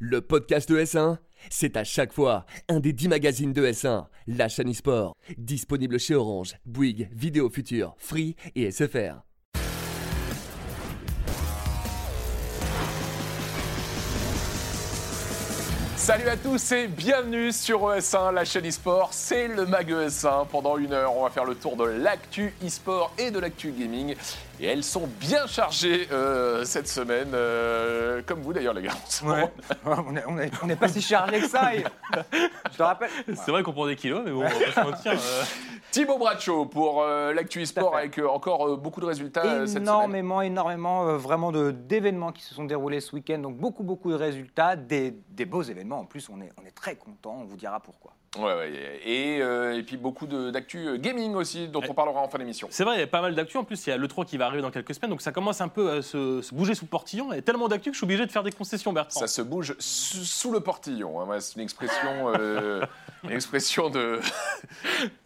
Le podcast de S1, c'est à chaque fois un des 10 magazines de S1, la chaîne e-sport, disponible chez Orange, Bouygues, Vidéo Future, Free et SFR. Salut à tous et bienvenue sur ES1, la chaîne e-sport. C'est le Mag ES1. Pendant une heure, on va faire le tour de l'actu e-sport et de l'actu gaming. Et elles sont bien chargées euh, cette semaine, euh, comme vous d'ailleurs les gars. Ouais. on n'est pas si chargé que ça. et- Je te rappelle. C'est vrai qu'on prend des kilos, mais bon, on va pas se mentir. euh, Thibaut Braccio pour euh, l'actu e-sport avec euh, encore euh, beaucoup de résultats euh, cette semaine. énormément, énormément, euh, vraiment de- d'événements qui se sont déroulés ce week-end. Donc beaucoup, beaucoup de résultats, des, des beaux événements. En plus, on est, on est très content. On vous dira pourquoi. Ouais, ouais, et, euh, et puis beaucoup d'actu euh, gaming aussi, dont on parlera en fin d'émission. C'est vrai, il y a pas mal d'actu. En plus, il y a l'E3 qui va arriver dans quelques semaines, donc ça commence un peu à se, se bouger sous le portillon. Il y a tellement d'actu que je suis obligé de faire des concessions, Bertrand. Ça se bouge sous, sous le portillon. hein. Ouais, c'est une expression, euh, une expression de,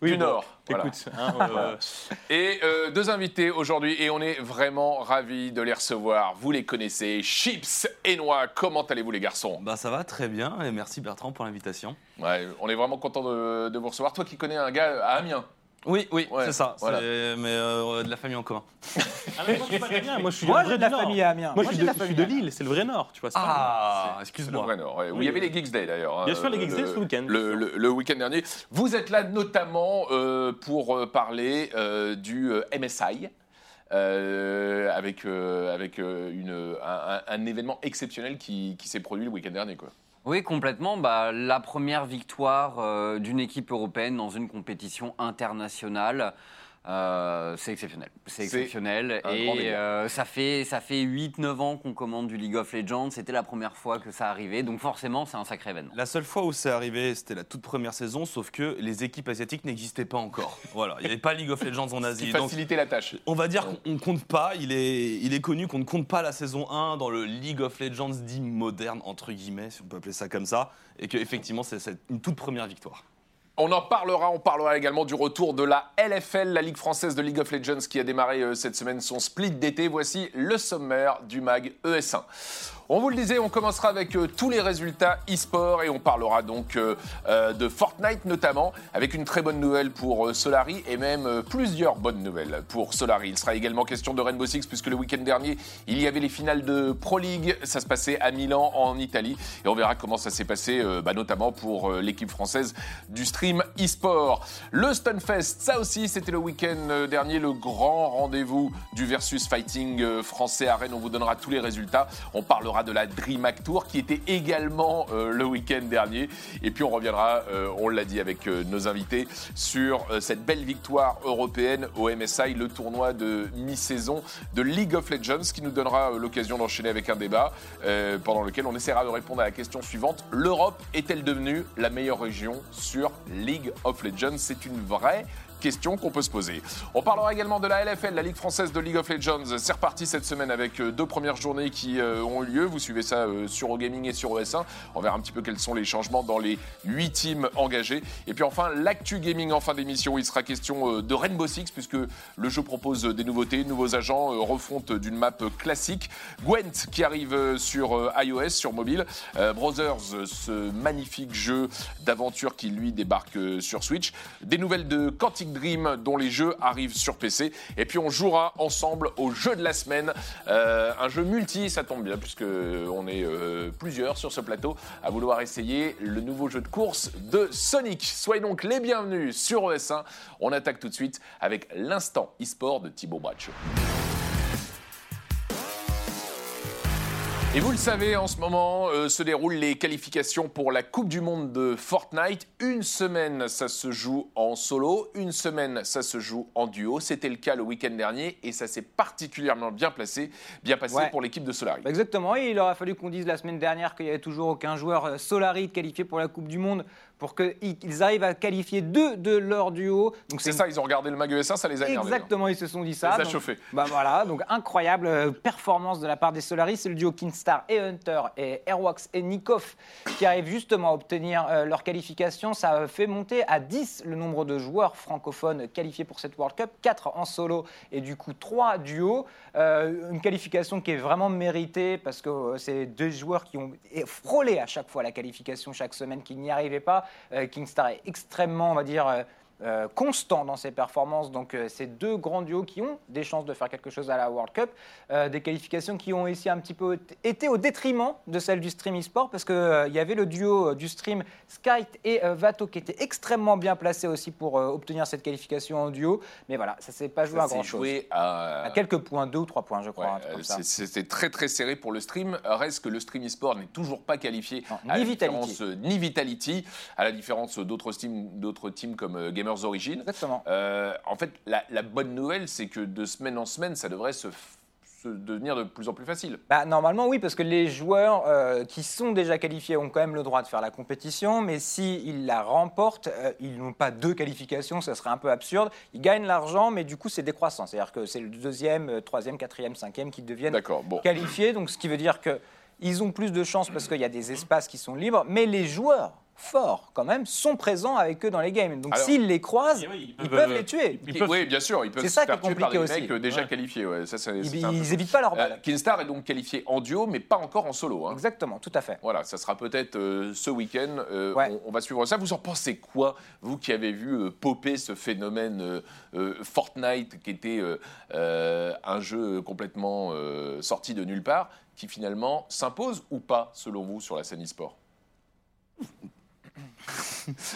Oui, du bon, Nord. Voilà. Écoute, hein, euh, Et euh, deux invités aujourd'hui, et on est vraiment ravis de les recevoir. Vous les connaissez, Chips et Noix. Comment allez-vous les garçons? Bah ça va très bien et merci Bertrand pour l'invitation. ouais, On est vraiment content de, de vous recevoir. Toi qui connais un gars à Amiens. Oui, oui, Ouais, c'est ça. voilà. c'est- Mais euh, de la famille en commun. ah, mais moi, je suis pas. Moi, je suis Moi, un j'ai vrai de la Nord. famille à Amiens. Moi, Moi, je suis de, je suis de Lille, c'est le vrai Nord, tu vois. c'est pas Ah, le excuse-moi. vrai Nord, ouais, où il y avait oui. les Geeks Day d'ailleurs. hein, Bien sûr, les Geeks Day le- ce week-end, Le, le- le week-end dernier. Vous êtes là notamment euh, pour euh, parler euh, du euh, MSI. euh, avec euh, avec euh, une, un, un- un événement exceptionnel qui, qui s'est produit le week-end dernier. Quoi. Oui, complètement. Bah, la première victoire euh, d'une équipe européenne dans une compétition internationale, euh, c'est exceptionnel. C'est exceptionnel. Et euh, ça fait, ça fait 8-9 ans qu'on commande du League of Legends. C'était la première fois que ça arrivait. Donc forcément, c'est un sacré événement. La seule fois où c'est arrivé, c'était la toute première saison, sauf que les équipes asiatiques n'existaient pas encore. Voilà, il n'y avait pas League of Legends en Qui Asie. Donc, facilitait la tâche. on va dire qu'on ne compte pas, il est, il est connu qu'on ne compte pas la saison 1 dans le League of Legends dit moderne, entre guillemets, si on peut appeler ça comme ça, et qu'effectivement c'est une toute première victoire. On en parlera, on parlera également du retour de la LFL, la Ligue française de League of Legends, qui a démarré euh, cette semaine son split d'été. Voici le sommaire du MAG ES1. On vous le disait, on commencera avec euh, tous les résultats e-sport et on parlera donc euh, euh, de Fortnite notamment, avec une très bonne nouvelle pour Solari et même plusieurs bonnes nouvelles pour Solari. Il sera également question de Rainbow Six puisque le week-end dernier, il y avait les finales de Pro League, ça se passait à Milan en Italie et on verra comment ça s'est passé bah, notamment pour l'équipe française du stream e-sport. Le Stunfest, ça aussi c'était le week-end dernier, le grand rendez-vous du versus fighting français à Rennes. On vous donnera tous les résultats. On parlera de la DreamHack Tour qui était également euh, le week-end dernier. Et puis on reviendra, euh, on l'a dit avec euh, nos invités, sur cette belle victoire européenne au MSI, le tournoi de mi-saison de League of Legends, qui nous donnera l'occasion d'enchaîner avec un débat pendant lequel on essaiera de répondre à la question suivante. L'Europe est-elle devenue la meilleure région sur League of Legends? C'est une vraie question qu'on peut se poser. On parlera également de la LFL, la Ligue française de League of Legends. C'est reparti cette semaine avec euh, deux premières journées qui euh, ont eu lieu. Vous suivez ça euh, sur OGaming et sur OS1. On verra un petit peu quels sont les changements dans les huit teams engagés. Et puis enfin, l'actu gaming en fin d'émission. Il sera question de Rainbow Six puisque le jeu propose des nouveautés, nouveaux agents, refonte d'une map classique. Gwent qui arrive sur iOS, sur mobile. Brothers, ce magnifique jeu d'aventure qui lui débarque sur Switch. Des nouvelles de Quantic Dream dont les jeux arrivent sur PC. Et puis on jouera ensemble au jeu de la semaine. Euh, un jeu multi, ça tombe bien puisque on est euh, plusieurs sur ce plateau à vouloir essayer le nouveau jeu de course de Sonic. Soyez donc les bienvenus sur ES1. On attaque tout de suite avec l'instant e-sport de Thibaut Braccio. Et vous le savez, en ce moment euh, se déroulent les qualifications pour la Coupe du Monde de Fortnite. Une semaine, ça se joue en solo. Une semaine, ça se joue en duo. C'était le cas le week-end dernier et ça s'est particulièrement bien placé, bien passé Ouais. pour l'équipe de Solari. Bah, Exactement, et il aurait fallu qu'on dise la semaine dernière qu'il n'y avait toujours aucun joueur euh, Solari qualifié pour la Coupe du Monde pour qu'ils arrivent à qualifier deux de leur duo. Donc C'est ça, ils ont regardé le mag ES1, ça les a énervés. Exactement, ils se sont dit ça. Ça les a Donc, chauffés. Bah voilà, donc incroyable euh, performance de la part des Solaris. C'est le duo Kinstar et Hunter et Airwax et Nikov qui arrivent justement à obtenir euh, leur qualification. Ça fait monter à 10 le nombre de joueurs francophones qualifiés pour cette World Cup, 4 en solo et du coup 3 duos. Euh, une qualification qui est vraiment méritée parce que c'est deux joueurs qui ont frôlé à chaque fois la qualification chaque semaine, qui n'y arrivaient pas. Euh, Kingstar est extrêmement, on va dire, euh, euh, constant dans ses performances. Donc, euh, c'est deux grands duos qui ont des chances de faire quelque chose à la World Cup. Euh, des qualifications qui ont aussi un petit peu été au détriment de celles du stream e-sport parce qu'il y avait le duo euh, du stream Skype et euh, Vato qui était extrêmement bien placé aussi pour euh, obtenir cette qualification en duo. Mais voilà, ça s'est pas joué Ça à grand chose. à, À quelques points, deux ou trois points, je crois. Ouais, euh, C'était très très serré pour le stream. Reste que le stream e-sport n'est toujours pas qualifié Non, à ni la Vitality. euh, ni Vitality, à la différence d'autres teams, d'autres teams comme euh, Gamers Origin. Exactement. Euh, en fait, la, la bonne nouvelle, c'est que de semaine en semaine, ça devrait se, devenir de plus en plus facile. Bah, normalement, oui, parce que les joueurs euh, qui sont déjà qualifiés ont quand même le droit de faire la compétition, mais s'ils la remportent, euh, ils n'ont pas deux qualifications, ça serait un peu absurde. Ils gagnent l'argent, mais du coup, c'est décroissant. C'est-à-dire que c'est le deuxième, troisième, quatrième, cinquième qui deviennent bon. qualifiés, donc ce qui veut dire que ils ont plus de chances parce qu'il y a des espaces qui sont libres, mais les joueurs forts, quand même, sont présents avec eux dans les games. Donc s'ils les croisent, Oui, ils peuvent les tuer. Ils peuvent- oui, bien sûr, ils peuvent C'est se ça qui faire est tuer par des compliqué mecs aussi. euh, déjà Ouais. qualifiés. Ouais, ça, Ils, c'est un peu ils chaud. évitent pas leur Euh, balle. Kinstar est donc qualifié en duo, mais pas encore en solo. hein. Exactement, tout à fait. Voilà, ça sera peut-être euh, ce week-end. euh, Ouais. on, on va suivre ça. Vous en pensez quoi, vous qui avez vu euh, popper ce phénomène euh, euh, Fortnite, qui était euh, euh, un jeu complètement euh, sorti de nulle part, qui finalement s'impose ou pas, selon vous, sur la scène e-sport?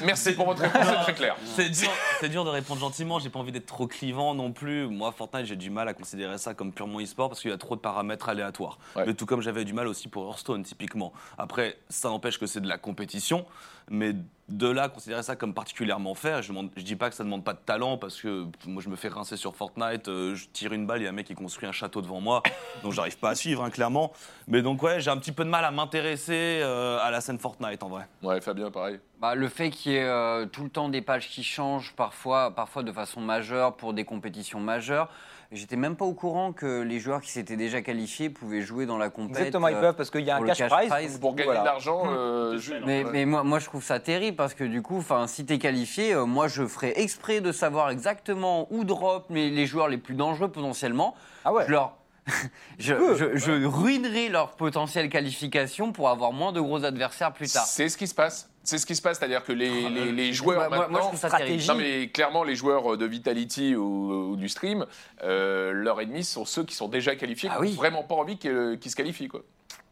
Merci pour votre réponse, c'est très clair. C'est dur, c'est dur de répondre gentiment, j'ai pas envie d'être trop clivant non plus. Moi, Fortnite, j'ai du mal à considérer ça comme purement e-sport parce qu'il y a trop de paramètres aléatoires. Ouais. Mais tout comme j'avais du mal aussi pour Hearthstone, typiquement. Après, ça n'empêche que c'est de la compétition, mais de là, considérer ça comme particulièrement fait, je, je dis pas que ça demande pas de talent parce que moi, je me fais rincer sur Fortnite, euh, je tire une balle, il y a un mec qui construit un château devant moi, donc j'arrive pas à suivre, hein, clairement. Mais donc, ouais, j'ai un petit peu de mal à m'intéresser euh, à la scène Fortnite en vrai. Ouais, Fabien, pareil. Bah, le fait qu'il y ait euh, tout le temps des pages qui changent, parfois, parfois de façon majeure pour des compétitions majeures. J'étais même pas au courant que les joueurs qui s'étaient déjà qualifiés pouvaient jouer dans la compétition. Exactement, ils peuvent parce qu'il y a un cash cash prize. prize. Pour gagner voilà. de l'argent, euh, Jules, semaines, Mais, moi, moi, je trouve ça terrible parce que du coup, enfin, si t'es qualifié, euh, moi, je ferais exprès de savoir exactement où drop les, les joueurs les plus dangereux potentiellement. Ah ouais. Je leur, je, je- je ruinerai leur potentielle qualification pour avoir moins de gros adversaires plus tard. C'est ce qui se passe. C'est ce qui se passe, c'est-à-dire que les, les- les joueurs Moi- moi- moi, je maintenant. ça. Non mais clairement les joueurs de Vitality ou, ou du stream, euh, leurs ennemis sont ceux qui sont déjà qualifiés, Ah qui oui. n'ont vraiment pas envie qu'ils qu'ils se qualifient quoi.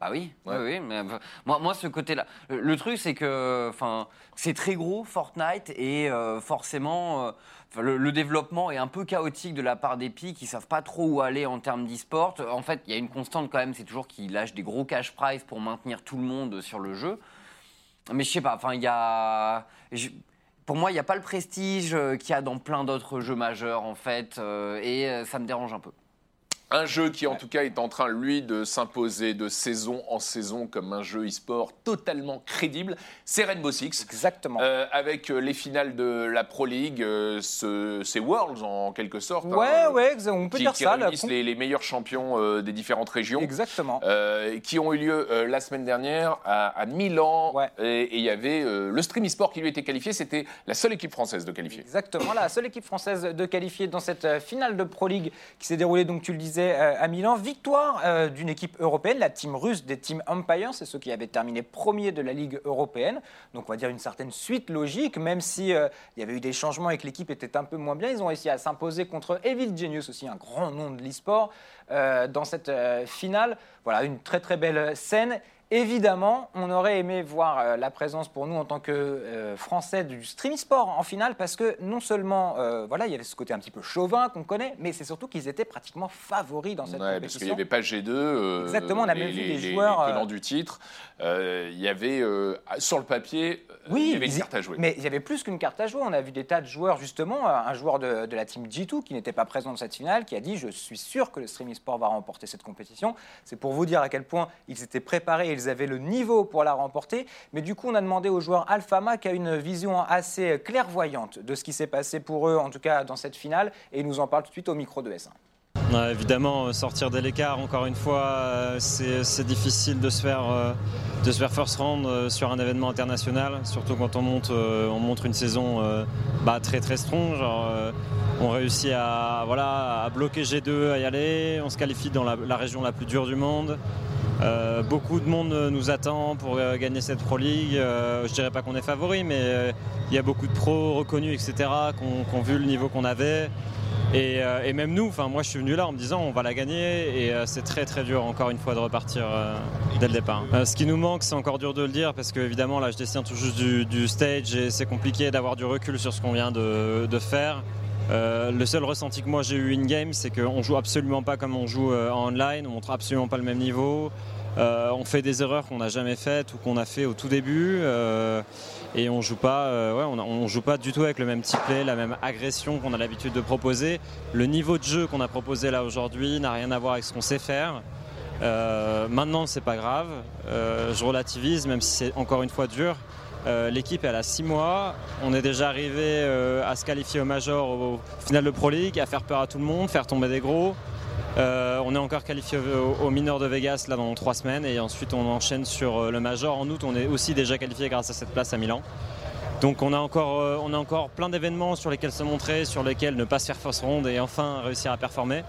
Bah oui, Ouais. oui, oui, mais moi, moi, ce côté-là. Le, le truc, c'est que, enfin, c'est très gros Fortnite et euh, forcément, euh, le, le développement est un peu chaotique de la part d'Epic. Ils savent pas trop où aller en termes d'e-sport. En fait, il y a une constante quand même, c'est toujours qu'ils lâchent des gros cash prize pour maintenir tout le monde sur le jeu. Mais je sais pas, enfin, il y a. pour moi, il n'y a pas le prestige euh, qu'il y a dans plein d'autres jeux majeurs, en fait, euh, et euh, ça me dérange un peu. Un jeu qui en tout cas est en train lui de s'imposer de saison en saison comme un jeu e-sport totalement crédible, c'est Rainbow Six. Exactement. Euh, avec euh, les finales de la Pro League, euh, ce- ces Worlds en quelque sorte. ouais, hein, ouais, on peut qui, dire qui ça. réunissent les, les meilleurs champions euh, des différentes régions. Exactement. qui ont eu lieu la semaine dernière à, à Milan. Ouais. Et il y avait le Stream eSport qui lui était qualifié. C'était la seule équipe française de qualifier. Exactement, la seule équipe française de qualifier dans cette finale de Pro League qui s'est déroulée, donc tu le disais, euh, à Milan. Victoire euh, d'une équipe européenne, la team russe des Team Empire, c'est ceux qui avaient terminé premier de la Ligue européenne. Donc on va dire une certaine suite logique, même si euh, y avait eu des changements et que l'équipe était un peu moins bien. Ils ont réussi à s'imposer contre Evil Genius, aussi un grand nom de l'e-sport, dans cette finale. Voilà, une très très belle scène. Évidemment, on aurait aimé voir euh, la présence pour nous en tant que euh, Français du stream sport en finale parce que non seulement euh, voilà, il y avait ce côté un petit peu chauvin qu'on connaît, mais c'est surtout qu'ils étaient pratiquement favoris dans cette Ouais, parce qu'il n'y compétition. avait pas G2. euh, Exactement, on a même vu les- des les- joueurs, Les tenants du titre. Il y avait, sur le papier, Oui, il y avait une carte à jouer. Mais il y avait plus qu'une carte à jouer. On a vu des tas de joueurs, justement. Un joueur de, de la team G2 qui n'était pas présent dans cette finale, qui a dit Je suis sûr que le Stream eSport va remporter cette compétition. C'est pour vous dire à quel point ils étaient préparés, ils ils avaient le niveau pour la remporter. Mais du coup, on a demandé au joueur Alphama qui a une vision assez clairvoyante de ce qui s'est passé pour eux, en tout cas dans cette finale, et il nous en parle tout de suite au micro de S1. Évidemment, euh, sortir de l'écart, encore une fois, euh, c'est difficile de se faire, euh, de se faire first round sur un événement international, surtout quand on, on montre une saison bah, très très strong. On réussit à, bloquer G2, à y aller, on se qualifie dans la, région la plus dure du monde. Beaucoup de monde nous attend pour gagner cette Pro League. Euh, je dirais pas qu'on est favori, mais il y a beaucoup de pros reconnus, etc., qui ont vu le niveau qu'on avait. Et, euh, et même nous, enfin moi je suis venu là en me disant on va la gagner et euh, c'est très très dur encore une fois de repartir euh, dès le départ. Ce qui nous manque, c'est encore dur de le dire parce que évidemment là je dessine tout juste du, stage et c'est compliqué d'avoir du recul sur ce qu'on vient de, faire. Le seul ressenti que moi j'ai eu in-game, c'est qu'on joue absolument pas comme on joue en online, on montre absolument pas le même niveau. On fait des erreurs qu'on n'a jamais faites ou qu'on a fait au tout début et on joue pas, euh, ouais, on, joue pas du tout avec le même type la même agression qu'on a l'habitude de proposer. Le niveau de jeu qu'on a proposé là aujourd'hui n'a rien à voir avec ce qu'on sait faire. Euh, maintenant, c'est pas grave. Euh, je relativise, même si c'est encore une fois dur. Euh, L'équipe elle a 6 mois. On est déjà arrivé à se qualifier au Major, au final de Pro League, à faire peur à tout le monde, faire tomber des gros. Euh, on est encore qualifié au, au mineur de Vegas là dans 3 semaines et ensuite on enchaîne sur euh, le Major. En août, on est aussi déjà qualifié grâce à cette place à Milan. Donc on a encore, euh, on a encore plein d'événements sur lesquels se montrer, sur lesquels ne pas se faire fausse ronde et enfin réussir à performer.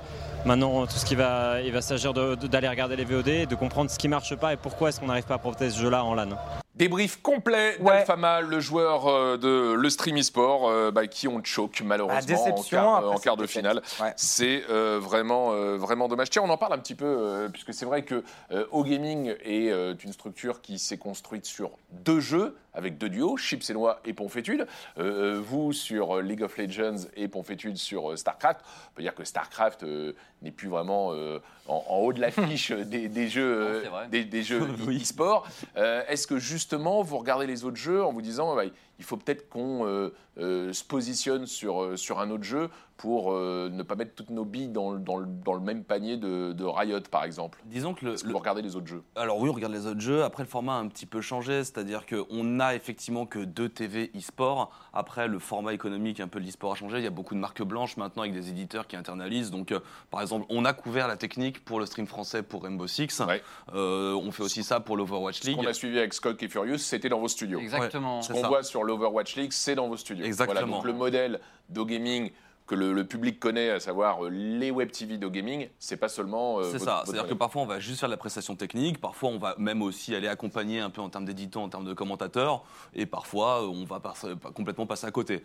Maintenant, tout ce qui va, il va s'agir d'aller regarder les VOD, et de comprendre ce qui marche pas et pourquoi est-ce qu'on n'arrive pas à profiter de ce jeu-là en LAN. Débrief complet Ouais. d'Alfama, le joueur euh, de le Stream eSport, euh, bah, qui ont choke malheureusement Ah, déception en quart, après en cette quart de finale. Ouais. C'est euh, vraiment, euh, vraiment dommage. Tiens, on en parle un petit peu, euh, puisque c'est vrai que euh, O-Gaming est euh, une structure qui s'est construite sur deux jeux, avec deux duos, Chips et Noix et Ponfétude. Euh, vous sur euh, League of Legends et Ponfétude sur euh, StarCraft. On peut dire que StarCraft euh, n'est plus vraiment euh, en, en haut de l'affiche des, des jeux, Non, euh, des, des jeux Oui. e-sport. Euh, Est-ce que justement vous regardez les autres jeux en vous disant bah, il faut peut-être qu'on euh, euh, se positionne sur, euh, sur un autre jeu pour euh, ne pas mettre toutes nos billes dans, le- dans, le, dans le même panier de, de Riot par exemple Disons que le, Est-ce que le- vous regardez les autres jeux Alors oui, on regarde les autres jeux. Après, le format a un petit peu changé, c'est-à-dire qu'on n'a effectivement que deux TV e-sport. Après, le format économique un peu de l'e-sport a changé. Il y a beaucoup de marques blanches maintenant avec des éditeurs qui internalisent. Donc, euh, par exemple, on a couvert la technique pour le stream français pour Rainbow Six. Ouais. Euh, on fait aussi ça pour l'Overwatch Ce League. qu'on a suivi avec Scott et Furious, c'était dans vos studios. Exactement. Ce qu'on voit sur l'Overwatch League, c'est dans vos studios. Exactement. Voilà, donc le modèle d'O-Gaming que le, le public connaît, à savoir euh, les web TV d'O-Gaming, c'est pas seulement. euh, C'est ça, c'est-à-dire que parfois on va juste faire de la prestation technique, parfois on va même aussi aller accompagner un peu en termes d'éditants, en termes de commentateurs, et parfois euh, on va pas- pas complètement passer à côté.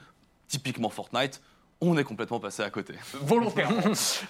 Typiquement Fortnite, on est complètement passé à côté. Volontairement.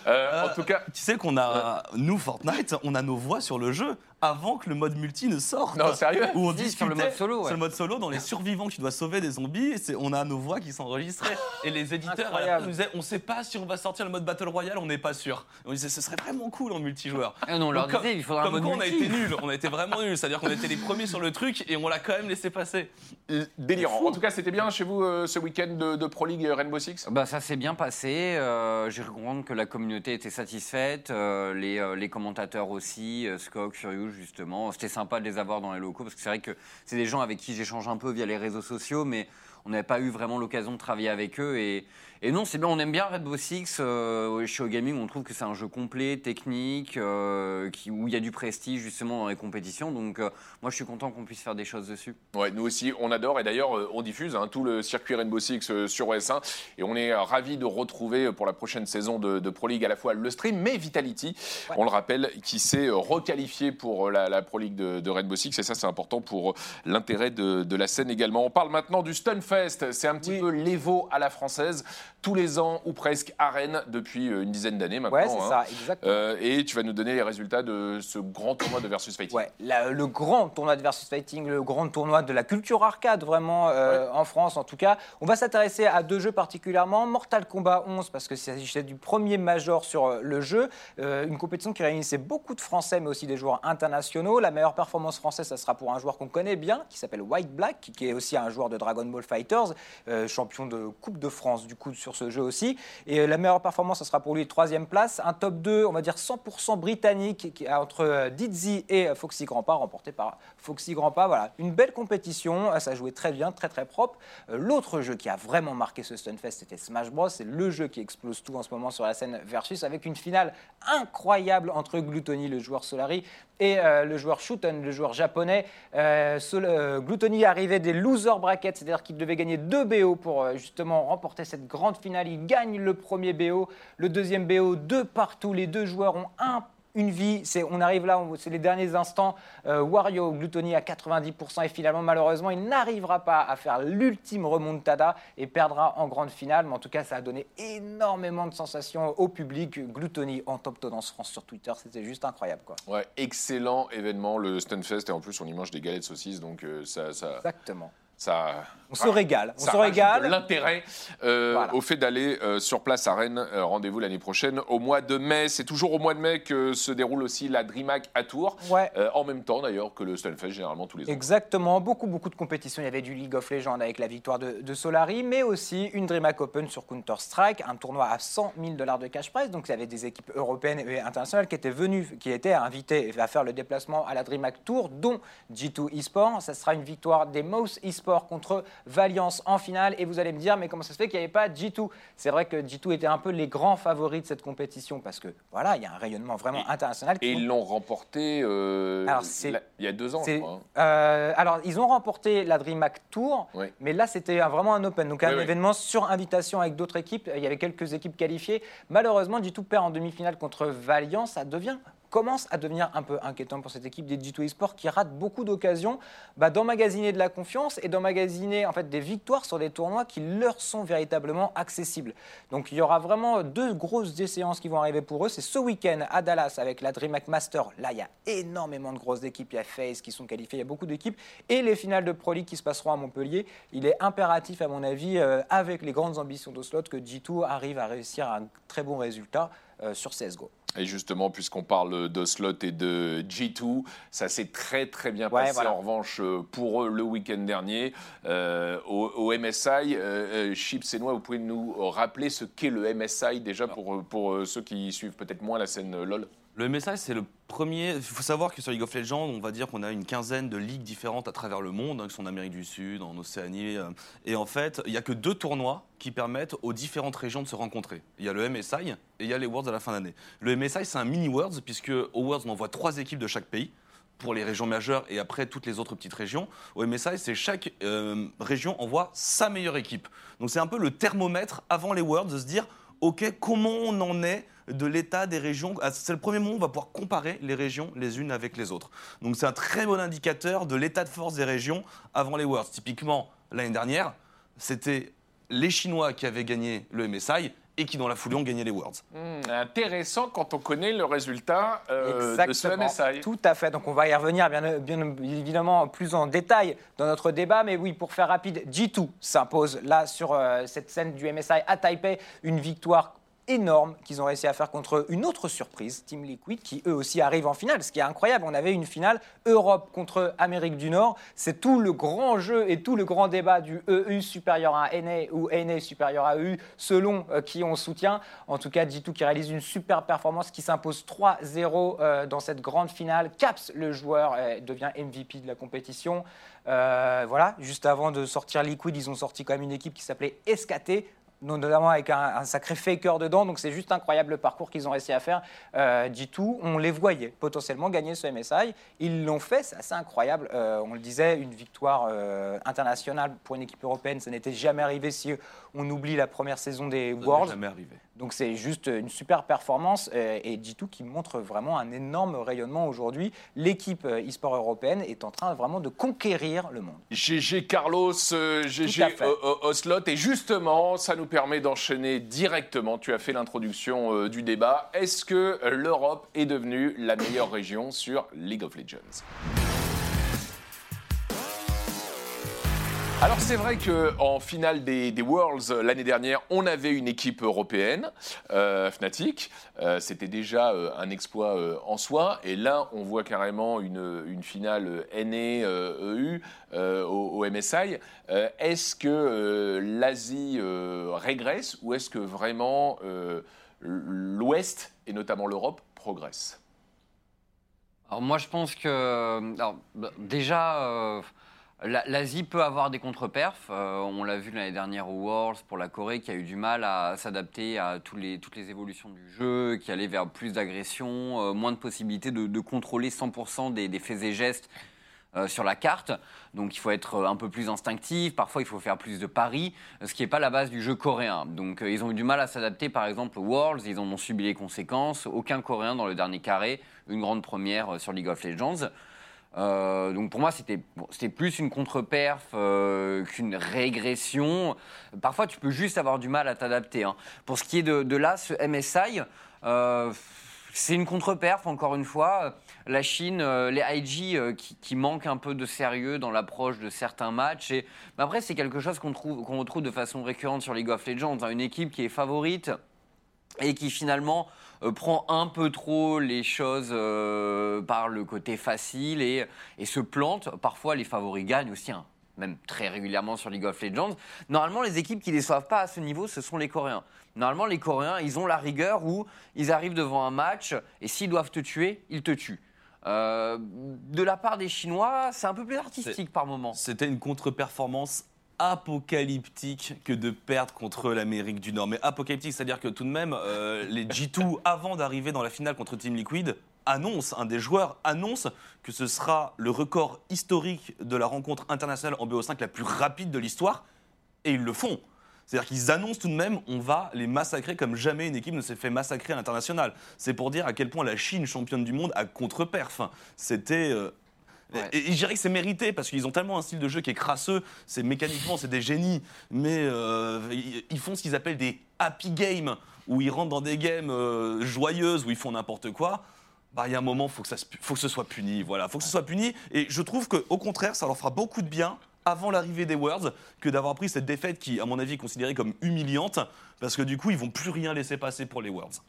Euh, en tout cas, Tu sais qu'on a, nous Fortnite, on a nos voix sur le jeu avant que le mode multi ne sorte. non, sérieux Où on discutait sur le mode solo, ouais. sur le mode solo, dans les survivants tu dois sauver des zombies, c'est- on a nos voix qui s'enregistraient. Et les éditeurs Incroyable. nous disaient on sait pas si on va sortir le mode Battle Royale, on n'est pas sûr. Et on disait ce serait vraiment cool en multijoueur. Ah non, on leur disait, il faudra un Comme mode quoi on a multi. été nuls, on a été vraiment nuls, c'est-à-dire qu'on était les premiers sur le truc et on l'a quand même laissé passer. euh, délirant. En tout cas, c'était bien chez vous euh, ce week-end de, de Pro League Rainbow Six? Bah, ça s'est bien passé. euh, J'ai compris que la communauté était satisfaite. euh, les, euh, les commentateurs aussi, euh, Skok, Justement. C'était sympa de les avoir dans les locaux parce que c'est vrai que c'est des gens avec qui j'échange un peu via les réseaux sociaux, mais on n'avait pas eu vraiment l'occasion de travailler avec eux. Et, et non, c'est bien. On aime bien Rainbow Six. euh, chez O-Gaming, on trouve que c'est un jeu complet, technique, euh, qui, où il y a du prestige justement dans les compétitions. Donc, euh, moi, je suis content qu'on puisse faire des choses dessus. Ouais, nous aussi, on adore. Et d'ailleurs, euh, on diffuse hein, tout le circuit Rainbow Six sur OS1. Et on est ravis de retrouver pour la prochaine saison de, de Pro League à la fois le stream, mais Vitality, on le rappelle, qui s'est requalifié pour la, la Pro League de, de Rainbow Six. Et ça, c'est important pour l'intérêt de, de la scène également. On parle maintenant du C'est un petit peu l'Evo à la française. Tous les ans, ou presque, à Rennes, depuis euh, une dizaine d'années maintenant. Ouais, c'est hein. ça, exactement. Euh, et tu vas nous donner les résultats de ce grand tournoi de Versus Fighting. Ouais, la- le grand tournoi de versus fighting, le grand tournoi de la culture arcade vraiment euh, en France en tout cas. On va s'intéresser à deux jeux particulièrement, Mortal Kombat 11 parce que s'agissait du premier major sur le jeu, Euh, une compétition qui réunissait beaucoup de Français mais aussi des joueurs internationaux. La meilleure performance française, ça sera pour un joueur qu'on connaît bien qui s'appelle White Black, qui est aussi un joueur de Dragon Ball Fighter Euh, champion de Coupe de France du coup sur ce jeu aussi. Et euh, la meilleure performance, ce sera pour lui troisième place. Un top 2, on va dire 100% britannique qui- entre euh, Dizzy et Foxy Grandpa, remporté par Foxy Grandpa. Voilà, une belle compétition. Euh, Ça jouait très bien, très très propre. L'autre jeu qui a vraiment marqué ce Stunfest, c'était Smash Bros. C'est le jeu qui explose tout en ce moment sur la scène Versus avec une finale incroyable entre Gluttony, le joueur Solari, et euh, le joueur Shuten, le joueur japonais. Euh, euh, Gluttony arrivait des loser brackets, c'est-à-dire qu'il devait gagner deux BO pour euh, justement remporter cette grande finale. Il gagne le premier BO, le deuxième BO, deux partout. Les deux joueurs ont un une vie, c'est, on arrive là, c'est les derniers instants. Euh, Wario, Gluttony à 90% et finalement, malheureusement, il n'arrivera pas à faire l'ultime remontada et perdra en grande finale. Mais en tout cas, ça a donné énormément de sensations au public. Gluttony en top tendance France sur Twitter, c'était juste incroyable. Quoi. Ouais, excellent événement, le Stunfest. Et en plus, on y mange des galettes saucisses, donc euh, ça, ça, Exactement. Ça, On se régale. On se régale. l'intérêt euh, Voilà. au fait d'aller euh, sur place à Rennes. Euh, Rendez-vous l'année prochaine au mois de mai. C'est toujours au mois de mai que se déroule aussi la DreamHack à Tours. Ouais. Euh, en même temps d'ailleurs que le Stunfest, généralement tous les ans. Exactement, beaucoup beaucoup de compétitions. Il y avait du League of Legends avec la victoire de, de Solari, mais aussi une DreamHack Open sur Counter Strike, un tournoi à 100 000 dollars de cash prize. Donc il y avait des équipes européennes et internationales qui étaient venues, qui étaient invitées à faire le déplacement à la DreamHack Tour, dont G2 eSport. Ça sera une victoire des Mouse contre Valiance en finale. Et vous allez me dire, mais comment ça se fait qu'il n'y avait pas G2 C'est vrai que G2 était un peu les grands favoris de cette compétition parce que voilà, il y a un rayonnement vraiment international. Et ils l'ont remporté euh, Alors, c'est- la- il y a deux ans, je crois. hein. euh, alors, ils ont remporté la DreamHack Tour, Oui. mais là, c'était vraiment un open. Donc, un Oui, oui. événement sur invitation avec d'autres équipes. Il y avait quelques équipes qualifiées. Malheureusement, G2 perd en demi-finale contre Valiant. Ça devient commence à devenir un peu inquiétant pour cette équipe des G2 eSports qui rate beaucoup d'occasions bah, d'emmagasiner de la confiance et d'emmagasiner en fait des victoires sur des tournois qui leur sont véritablement accessibles. Donc il y aura vraiment deux grosses séances qui vont arriver pour eux. C'est ce week-end à Dallas avec la DreamHack Master. Là, il y a énormément de grosses équipes. Il y a FaZe qui sont qualifiés, il y a beaucoup d'équipes. Et les finales de Pro League qui se passeront à Montpellier. Il est impératif, à mon avis, euh, avec les grandes ambitions d'Oslot, que G2 arrive à réussir un très bon résultat sur CSGO. Et justement, puisqu'on parle d'Oslot et de G2, ça s'est très très bien Ouais, passé voilà. en revanche euh, pour eux le week-end dernier euh, au, au MSI. Euh, euh, Chips et Noix, vous pouvez nous rappeler ce qu'est le MSI déjà pour, euh, pour euh, ceux qui suivent peut-être moins la scène euh, LoL Le MSI, c'est le premier. Il faut savoir que sur League of Legends, on va dire qu'on a une quinzaine de ligues différentes à travers le monde, hein, qui sont en Amérique du Sud, en Océanie. euh, et en fait, il n'y a que deux tournois qui permettent aux différentes régions de se rencontrer. Il y a le MSI et il y a les Worlds à la fin d'année. Le MSI, c'est un mini Worlds, puisque au Worlds, on envoie trois équipes de chaque pays pour les régions majeures et après toutes les autres petites régions. Au MSI, c'est chaque euh, région envoie sa meilleure équipe. Donc c'est un peu le thermomètre avant les Worlds de se dire, OK, comment on en est de l'état des régions? Ah, C'est le premier moment où on va pouvoir comparer les régions les unes avec les autres. Donc c'est un très bon indicateur de l'état de force des régions avant les Worlds. Typiquement, l'année dernière, c'était les Chinois qui avaient gagné le MSI et qui, dans la foulée, ont gagné les Worlds. Intéressant quand on connaît le résultat euh, de ce MSI. Tout à fait. Donc on va y revenir bien, bien évidemment plus en détail dans notre débat. Mais oui, pour faire rapide, G2 s'impose là sur euh, cette scène du MSI à Taipei. Une victoire énorme qu'ils ont réussi à faire contre une autre surprise, Team Liquid, qui eux aussi arrivent en finale. Ce qui est incroyable, on avait une finale Europe contre Amérique du Nord. C'est tout le grand jeu et tout le grand débat du EU supérieur à NA ou NA supérieur à EU, selon euh, qui on soutient. En tout cas, G2 qui réalise une super performance, qui s'impose 3-0 euh, dans cette grande finale. Caps, le joueur, euh, devient MVP de la compétition. Euh, voilà, juste avant de sortir Liquid, ils ont sorti quand même une équipe qui s'appelait Escaté, notamment avec un, un sacré faker dedans. Donc c'est juste incroyable le parcours qu'ils ont réussi à faire. Euh, G2, on les voyait potentiellement gagner ce MSI. Ils l'ont fait, c'est assez incroyable. Euh, on le disait, une victoire euh, internationale pour une équipe européenne, ça n'était jamais arrivé si on oublie la première saison des Ça n'est Worlds. jamais arrivé. Donc c'est juste une super performance euh, et G2 qui montre vraiment un énorme rayonnement aujourd'hui. L'équipe euh, e-sport européenne est en train vraiment de conquérir le monde. GG Carlos, euh, GG O- Oslot. Et justement, ça nous permet d'enchaîner directement. Tu as fait l'introduction euh, du débat. Est-ce que euh, l'Europe est devenue la meilleure région sur League of Legends? Alors c'est vrai qu'en finale des, Worlds euh, l'année dernière, on avait une équipe européenne, euh, Fnatic. Euh, C'était déjà un exploit en soi. Et là, on voit carrément une, une finale NA euh, EU euh, au, MSI. Est-ce que l'Asie régresse ou est-ce que vraiment l'Ouest, et notamment l'Europe, progresse? Alors moi je pense que alors, bah, déjà l'Asie peut avoir des contre-perfs. Euh, on l'a vu l'année dernière aux Worlds pour la Corée qui a eu du mal à s'adapter à toutes les évolutions du jeu, qui allait vers plus d'agression, euh, moins de possibilités de, contrôler 100% des, faits et gestes. euh, sur la carte, donc il faut être un peu plus instinctif. Parfois, il faut faire plus de paris, ce qui n'est pas la base du jeu coréen. Donc, ils ont eu du mal à s'adapter, par exemple, aux Worlds. Ils en ont subi les conséquences. Aucun Coréen dans le dernier carré, une grande première sur League of Legends. Euh, donc pour moi, c'était bon, plus une contre-perf euh, qu'une régression. Parfois, tu peux juste avoir du mal à t'adapter. hein. Pour ce qui est de, de là, ce MSI, euh, c'est une contre-perf, encore une fois. La Chine, les IG qui, manquent un peu de sérieux dans l'approche de certains matchs. Et, mais après, c'est quelque chose qu'on qu'on retrouve de façon récurrente sur League of Legends. hein. Une équipe qui est favorite et qui finalement euh, prend un peu trop les choses euh, par le côté facile et, et se plante. Parfois, les favoris gagnent aussi, hein, même très régulièrement sur League of Legends. Normalement, les équipes qui ne déçoivent pas à ce niveau, ce sont les Coréens. Normalement, les Coréens, ils ont la rigueur où ils arrivent devant un match et s'ils doivent te tuer, ils te tuent. Euh, de la part des Chinois, c'est un peu plus artistique par moment. C'était une contre-performance apocalyptique que de perdre contre l'Amérique du Nord. Mais apocalyptique, c'est-à-dire que tout de même, euh, les G2, avant d'arriver dans la finale contre Team Liquid, annonce, un des joueurs annonce que ce sera le record historique de la rencontre internationale en BO5 la plus rapide de l'histoire, et ils le font. C'est-à-dire qu'ils annoncent tout de même, on va les massacrer comme jamais une équipe ne s'est fait massacrer à l'international. C'est pour dire à quel point la Chine, championne du monde, a contre-perf. C'était euh, Ouais. et, je dirais que c'est mérité parce qu'ils ont tellement un style de jeu qui est crasseux. C'est mécaniquement, c'est des génies, mais euh, ils, font ce qu'ils appellent des happy games où ils rentrent dans des games euh, joyeuses où ils font n'importe quoi. Bah, il y a un moment, faut que ça, faut que ce soit puni. Voilà, faut que ce soit puni. Et je trouve que, au contraire, ça leur fera beaucoup de bien avant l'arrivée des Worlds que d'avoir pris cette défaite qui, à mon avis, est considérée comme humiliante parce que du coup, ils vont plus rien laisser passer pour les Worlds.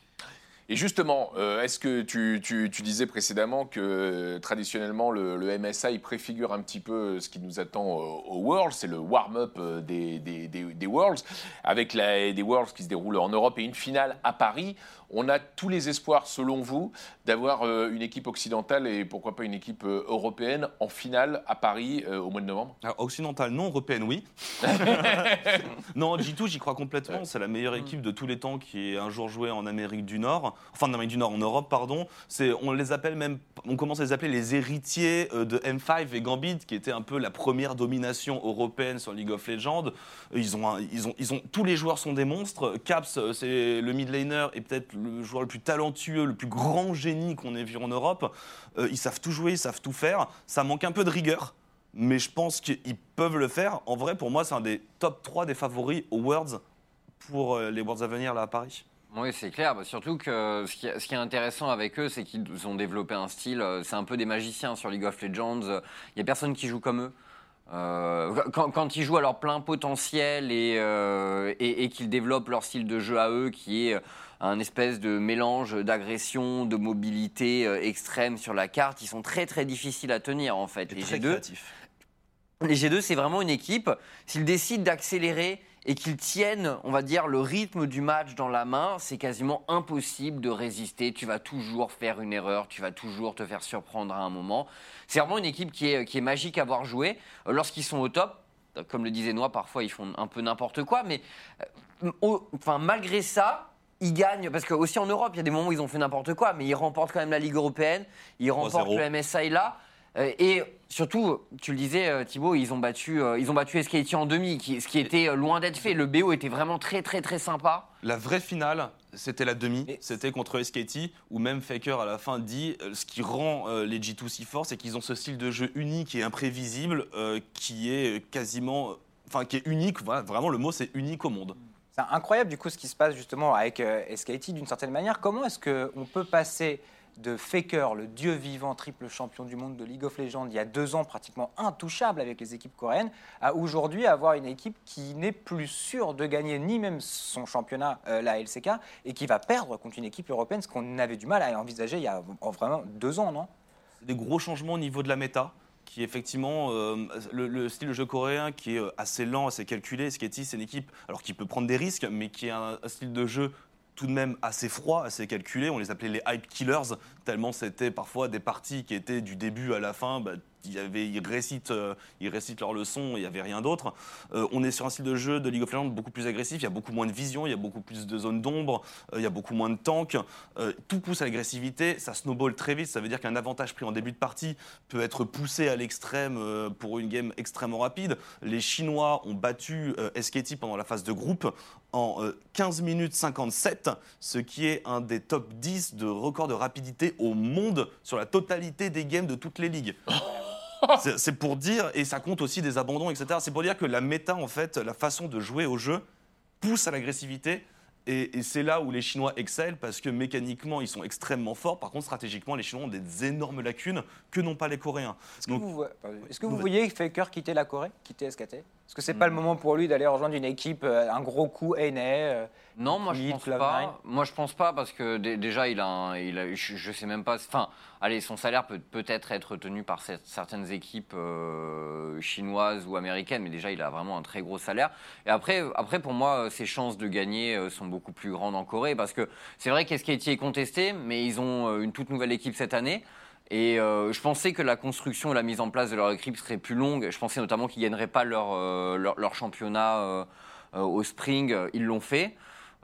Et justement, euh, est-ce que tu, disais précédemment que euh, traditionnellement le, le MSI préfigure un petit peu ce qui nous attend au, au Worlds, c'est le warm-up euh, des, Worlds, avec des Worlds qui se déroulent en Europe et une finale à Paris. On a tous les espoirs, selon vous, d'avoir euh, une équipe occidentale et pourquoi pas une équipe euh, européenne en finale à Paris euh, au mois de novembre? Alors, occidentale, non, européenne, oui. non, G2, j'y crois complètement. C'est la meilleure équipe de tous les temps qui ait un jour joué en Amérique du Nord. Enfin, en Amérique du Nord, en Europe, pardon. C'est, on les appelle même, on commence à les appeler les héritiers de M5 et Gambit, qui était un peu la première domination européenne sur League of Legends. Ils ont, un- ils ont, ils ont, tous les joueurs sont des monstres. Caps, c'est le mid laner et peut-être le joueur le plus talentueux, le plus grand génie qu'on ait vu en Europe. Euh, ils savent tout jouer, ils savent tout faire. Ça manque un peu de rigueur mais je pense qu'ils peuvent le faire. En vrai, pour moi, c'est un des top 3 des favoris aux Worlds pour euh, les Worlds à venir là à Paris. Oui, c'est clair. Bah, surtout que ce qui, ce qui est intéressant avec eux, c'est qu'ils ont développé un style. euh, C'est un peu des magiciens sur League of Legends. Il n'y a personne qui joue comme eux. Euh, quand, ils jouent à leur plein potentiel euh, et qu'ils développent leur style de jeu à eux, qui est un espèce de mélange d'agression, de mobilité euh, extrême sur la carte, ils sont très très difficiles à tenir en fait. Et Les très G2, créatif. les G2, c'est vraiment une équipe. S'ils décident d'accélérer et qu'ils tiennent, on va dire, le rythme du match dans la main, c'est quasiment impossible de résister. Tu vas toujours faire une erreur, tu vas toujours te faire surprendre à un moment. C'est vraiment une équipe qui est, qui est magique à voir jouer. Euh, Lorsqu'ils sont au top, comme le disait Noah, parfois ils font un peu n'importe quoi, mais euh, au- enfin, malgré ça, ils gagnent, parce que aussi en Europe, il y a des moments où ils ont fait n'importe quoi, mais ils remportent quand même la Ligue européenne, ils remportent 3-0. le MSI là, euh, et surtout, tu le disais euh, Thibaut, ils ont battu, euh, ils ont battu SKT en demi, qui- ce qui était euh, loin d'être fait. Le BO était vraiment très très très sympa. La vraie finale, c'était la demi. C'était contre SKT, où même Faker à la fin dit euh, ce qui rend les G2 si forts, c'est qu'ils ont ce style de jeu unique et imprévisible qui est quasiment. Enfin, qui est unique, voilà, vraiment le mot c'est unique au monde. C'est incroyable du coup ce qui se passe justement avec euh, SKT d'une certaine manière. Comment est-ce qu'on peut passer de Faker, le dieu vivant, triple champion du monde de League of Legends, il y a deux ans pratiquement intouchable avec les équipes coréennes, à aujourd'hui avoir une équipe qui n'est plus sûre de gagner ni même son championnat, euh, la LCK, et qui va perdre contre une équipe européenne, ce qu'on avait du mal à envisager il y a vraiment deux ans, non? Des gros changements au niveau de la méta qui effectivement euh, le, le style de jeu coréen qui est euh, assez lent, assez calculé. Sketty, c'est une équipe alors qui peut prendre des risques, mais qui a un style de jeu tout de même assez froid, assez calculé. On les appelait les hype killers, tellement c'était parfois des parties qui étaient du début à la fin. bah, il y avait, ils, récitent, euh, ils récitent leur il n'y avait rien d'autre. Euh, on est sur un style de jeu de League of Legends beaucoup plus agressif, il y a beaucoup moins de vision, il y a beaucoup plus de zones d'ombre, euh, il y a beaucoup moins de tanks. Euh, tout pousse à l'agressivité, ça snowball très vite, ça veut dire qu'un avantage pris en début de partie peut être poussé à l'extrême pour une game extrêmement rapide. Les Chinois ont battu SKT pendant la phase de groupe en euh, 15 minutes 57, ce qui est un des top 10 de record de rapidité au monde sur la totalité des games de toutes les ligues. C'est- pour dire, et ça compte aussi des abandons, etc. C'est pour dire que la méta, en fait, la façon de jouer au jeu, pousse à l'agressivité. Et, et c'est là où les Chinois excellent parce que mécaniquement, ils sont extrêmement forts. Par contre, stratégiquement, les Chinois ont des énormes lacunes que n'ont pas les Coréens. Est-ce que vous, que voyez Faker quitter la Corée, quitter SKT Est-ce que c'est pas le moment pour lui d'aller rejoindre une équipe, euh, un gros coup NA euh, Non, moi je pense Cloud9. pas. Moi je pense pas parce que dé- déjà il a, un- il a je, je sais même pas. Enfin, allez, son salaire peut peut-être être tenu par cer- certaines équipes euh, chinoises ou américaines, mais déjà il a vraiment un très gros salaire. Et après, après pour moi, ses chances de gagner euh, sont beaucoup plus grandes en Corée parce que c'est vrai qu'SKT est contesté, mais ils ont euh, une toute nouvelle équipe cette année. Et euh, je pensais que la construction et la mise en place de leur équipe serait plus longue. Je pensais notamment qu'ils ne gagneraient pas leur, euh, leur, leur championnat au Spring. Ils l'ont fait.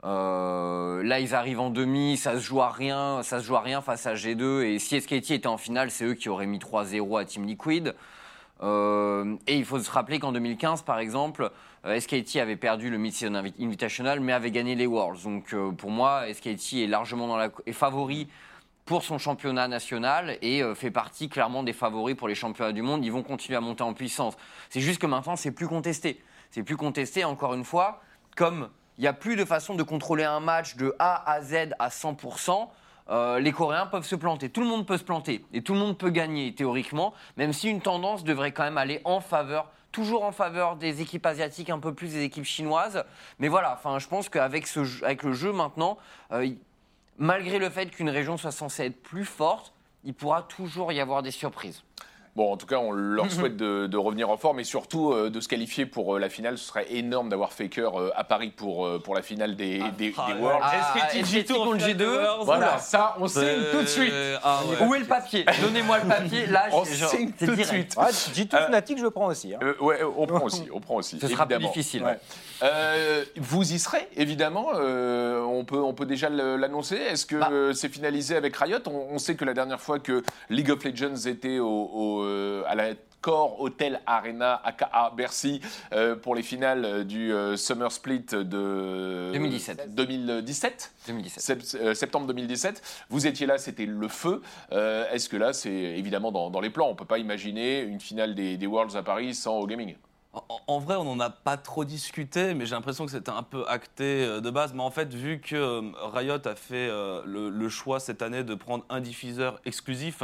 Euh, là, ils arrivent en demi, ça se joue à rien, ça se joue à rien face à G2. Et si SKT était en finale, c'est eux qui auraient mis 3-0 à Team Liquid. Euh, et il faut se rappeler qu'en 2015, par exemple, euh, SKT avait perdu le Mid-Season Invi- Invitational, mais avait gagné les Worlds. Donc pour moi, SKT est largement dans la, est favori pour son championnat national et fait partie clairement des favoris pour les championnats du monde. Ils vont continuer à monter en puissance. C'est juste que maintenant, c'est plus contesté. C'est plus contesté, encore une fois, comme il n'y a plus de façon de contrôler un match de A à Z à 100%. euh, les Coréens peuvent se planter, tout le monde peut se planter et tout le monde peut gagner théoriquement, même si une tendance devrait quand même aller en faveur, toujours en faveur des équipes asiatiques, un peu plus des équipes chinoises. Mais voilà, je pense qu'avec avec le jeu maintenant, euh, malgré le fait qu'une région soit censée être plus forte, il pourra toujours y avoir des surprises. Bon, en tout cas, on leur souhaite de, de revenir en forme et surtout euh, de se qualifier pour euh, la finale. Ce serait énorme d'avoir Faker euh, à Paris pour, euh, pour la finale des, des, ah, des Worlds. Ah, SKT contre en finale de G2. Worlds. Voilà, ça, on signe tout de suite. Ah ouais. Où est le papier? Donnez-moi le papier. Là, On genre- signe tout de suite. Ouais, G2 Euh, Fnatic, je le prends aussi. hein. Ouais, on prend aussi, on prend aussi. Ce sera plus difficile. Ouais. Vous y serez, évidemment. on, peut, on peut déjà l'annoncer. Est-ce que Bah. c'est finalisé avec Riot? On, on sait que la dernière fois que League of Legends était au, au, à la Core Hotel Arena, aka Bercy, euh, pour les finales euh, du euh, Summer Split de 2017. 2017 2017. Sept- euh, septembre 2017. Vous étiez là, c'était le feu. Euh, Est-ce que là, c'est évidemment dans, dans les plans On peut pas imaginer une finale des, des Worlds à Paris sans Gaming. En, vrai, on n'en a pas trop discuté, mais j'ai l'impression que c'était un peu acté euh, de base. Mais en fait, vu que euh, Riot a fait euh, le, choix cette année de prendre un diffuseur exclusif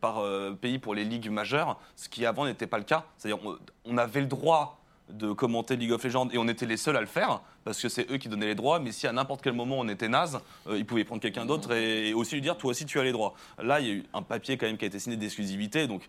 par pays pour les ligues majeures, ce qui avant n'était pas le cas, c'est-à-dire on, avait le droit de commenter League of Legends et on était les seuls à le faire parce que c'est eux qui donnaient les droits. Mais si à n'importe quel moment on était naze, ils pouvaient prendre quelqu'un d'autre et, et aussi lui dire toi aussi tu as les droits. Là, il y a eu un papier quand même qui a été signé d'exclusivité, donc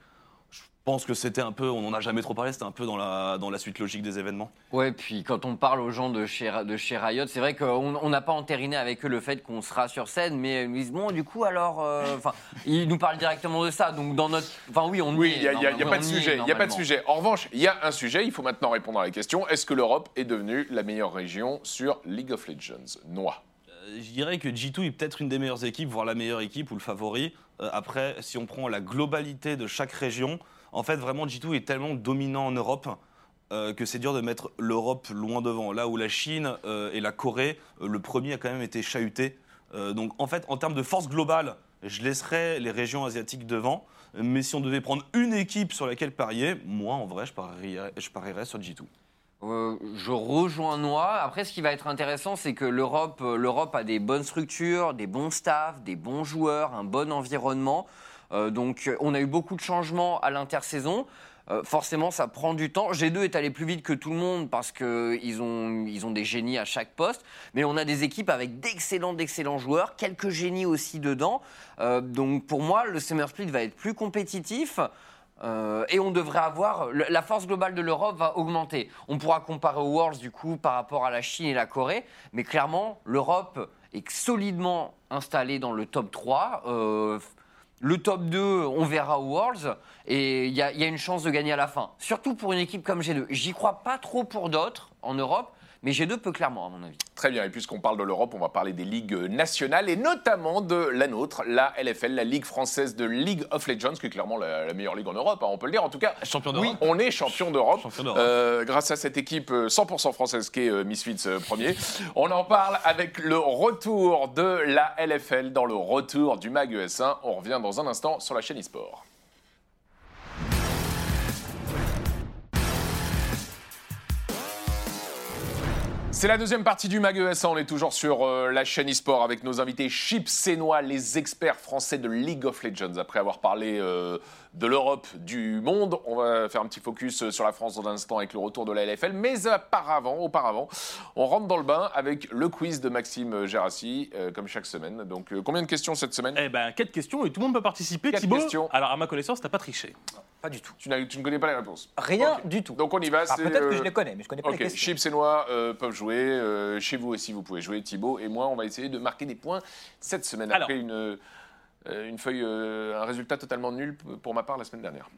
pense que c'était un peu, on n'en a jamais trop parlé, c'était un peu dans la, dans la suite logique des événements. Ouais, puis quand on parle aux gens de chez, de chez Riot, c'est vrai qu'on on n'a pas entériné avec eux le fait qu'on sera sur scène, mais ils nous disent bon, du coup, alors. euh, Enfin, ils nous parlent directement de ça. Donc, dans notre. Enfin, oui, on Oui, il n'y a, y a- y a normalement, pas de sujet. Il y a pas de sujet. En revanche, il y a un sujet. Il faut maintenant répondre à la question est-ce que l'Europe est devenue la meilleure région sur League of Legends? Noix. Euh, Je dirais que G2 est peut-être une des meilleures équipes, voire la meilleure équipe ou le favori. Euh, après, si on prend la globalité de chaque région, en fait, vraiment, G2 est tellement dominant en Europe euh, que c'est dur de mettre l'Europe loin devant. Là où la Chine euh, et la Corée, le premier a quand même été chahuté. Donc, en fait, en termes de force globale, je laisserais les régions asiatiques devant. Mais si on devait prendre une équipe sur laquelle parier, moi, en vrai, je parierais, je parierais sur G2. Euh, je rejoins Noah. Après, ce qui va être intéressant, c'est que l'Europe, euh, l'Europe a des bonnes structures, des bons staffs, des bons joueurs, un bon environnement. Euh, donc, on a eu beaucoup de changements à l'intersaison. Forcément, ça prend du temps. G2 est allé plus vite que tout le monde parce qu'ils ont, ils ont des génies à chaque poste. Mais on a des équipes avec d'excellents, d'excellents joueurs, quelques génies aussi dedans. Donc, pour moi, le Summer Split va être plus compétitif. Euh, et on devrait avoir la force globale de l'Europe va augmenter. On pourra comparer aux Worlds du coup par rapport à la Chine et la Corée, mais clairement l'Europe est solidement installée dans le top 3. Euh, le top 2, on verra aux Worlds et il y, y a une chance de gagner à la fin. Surtout pour une équipe comme G2. J'y crois pas trop pour d'autres en Europe, mais G2 peut clairement à mon avis. Très bien, et puisqu'on parle de l'Europe, on va parler des ligues nationales et notamment de la nôtre, la LFL, la Ligue française de League of Legends, qui est clairement la, la meilleure ligue en Europe, hein, on peut le dire. En tout cas, Champion oui, on est champion d'Europe euh, grâce à cette équipe euh, 100% française qui est euh, Misfits euh, premier. On en parle avec le retour de la LFL dans le retour du MAG ES1. On revient dans un instant sur la chaîne eSport. C'est la deuxième partie du MAG ES1. On est toujours sur euh, la chaîne eSport avec nos invités Chip Sénois, les experts français de League of Legends. Après avoir parlé euh, de l'Europe, du monde, on va faire un petit focus euh, sur la France dans un instant avec le retour de la LFL. Mais auparavant, auparavant, on rentre dans le bain avec le quiz de Maxime Gérassi, euh, comme chaque semaine. Donc, combien de questions cette semaine? Eh ben, quatre questions et tout le monde peut participer. Quatre Thibaut, questions. alors à ma connaissance, t'as pas triché. Pas du tout. tu, ne connais pas les réponses Rien du tout. Donc, on y va. Ah, Peut-être que euh, je les connais, mais je connais pas Ok, les questions. Chips et Noix euh, peuvent jouer. euh, chez vous aussi, vous pouvez jouer. Thibaut et moi, on va essayer de marquer des points cette semaine. Alors. Après une, euh, une feuille, euh, un résultat totalement nul pour ma part la semaine dernière.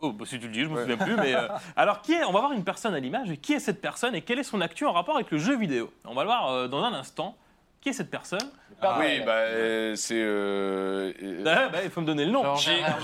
Oh, bah, si tu le dis, je me Ouais. souviens plus. Mais euh, alors, qui est On va voir une personne à l'image. Qui est cette personne et quel est son actu en rapport avec le jeu vidéo? On va le voir euh, dans un instant. Qui est cette personne Père oui, bah, euh, c'est. euh, euh, Ah, bah, Il faut me donner le nom. J- JR.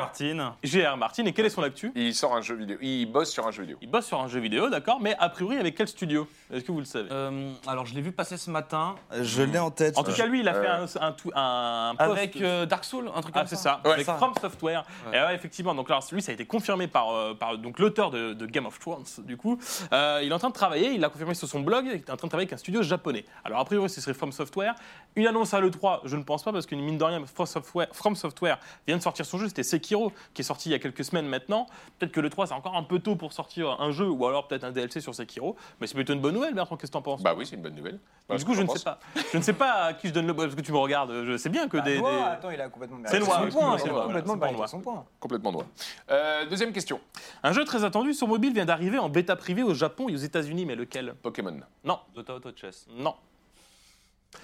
Martine. GR Martin. Et quel est son actu? Il sort un jeu vidéo. Il bosse sur un jeu vidéo. Il bosse sur un jeu vidéo, d'accord, mais a priori avec quel studio? Est-ce que vous le savez? Euh, alors, je l'ai vu passer ce matin. Je l'ai en tête. En tout cas, lui, il a Euh, fait un, un, tout- un post- Avec euh, Dark Souls, un truc Ah, comme c'est ça. ça, Ouais. avec Ça. From Software. Ouais. Et ouais, effectivement, donc là, lui, ça a été confirmé par, euh, par donc l'auteur de, de Game of Thrones, du coup. Euh, il est en train de travailler, il l'a confirmé sur son blog, il est en train de travailler avec un studio japonais. Alors, a priori, ce serait From Software. Une annonce à l'E3, je ne pense pas, parce qu'une mine de rien, From Software, From Software vient de sortir son jeu, c'était Sekiro, qui est sorti il y a quelques semaines maintenant. Peut-être que l'E3, c'est encore un peu tôt pour sortir un jeu, ou alors peut-être un DLC sur Sekiro, mais c'est plutôt une bonne nouvelle, Bertrand, qu'est-ce que t'en penses? Bah oui, c'est une bonne nouvelle. Du ce coup, je ne sais pas. Je ne sais pas à qui je donne le parce que tu me regardes. Je sais bien que Bah, des. Noah, des- attends, il a complètement C'est Noah, son point. c'est complètement son point. Complètement droit. Euh, deuxième question. Un jeu très attendu sur mobile vient d'arriver en bêta privée au Japon et aux États-Unis, mais lequel? Pokémon. Non, Dota Auto Chess. non.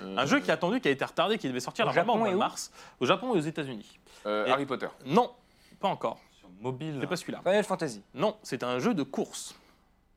Euh, Un jeu qui est attendu, qui a été retardé, qui devait sortir Au normalement au mois et de où mars, au Japon et aux États-Unis. euh, Et- Harry Potter. Non, pas encore. Sur mobile. C'est pas celui-là. Final Fantasy. Non, c'est un jeu de course.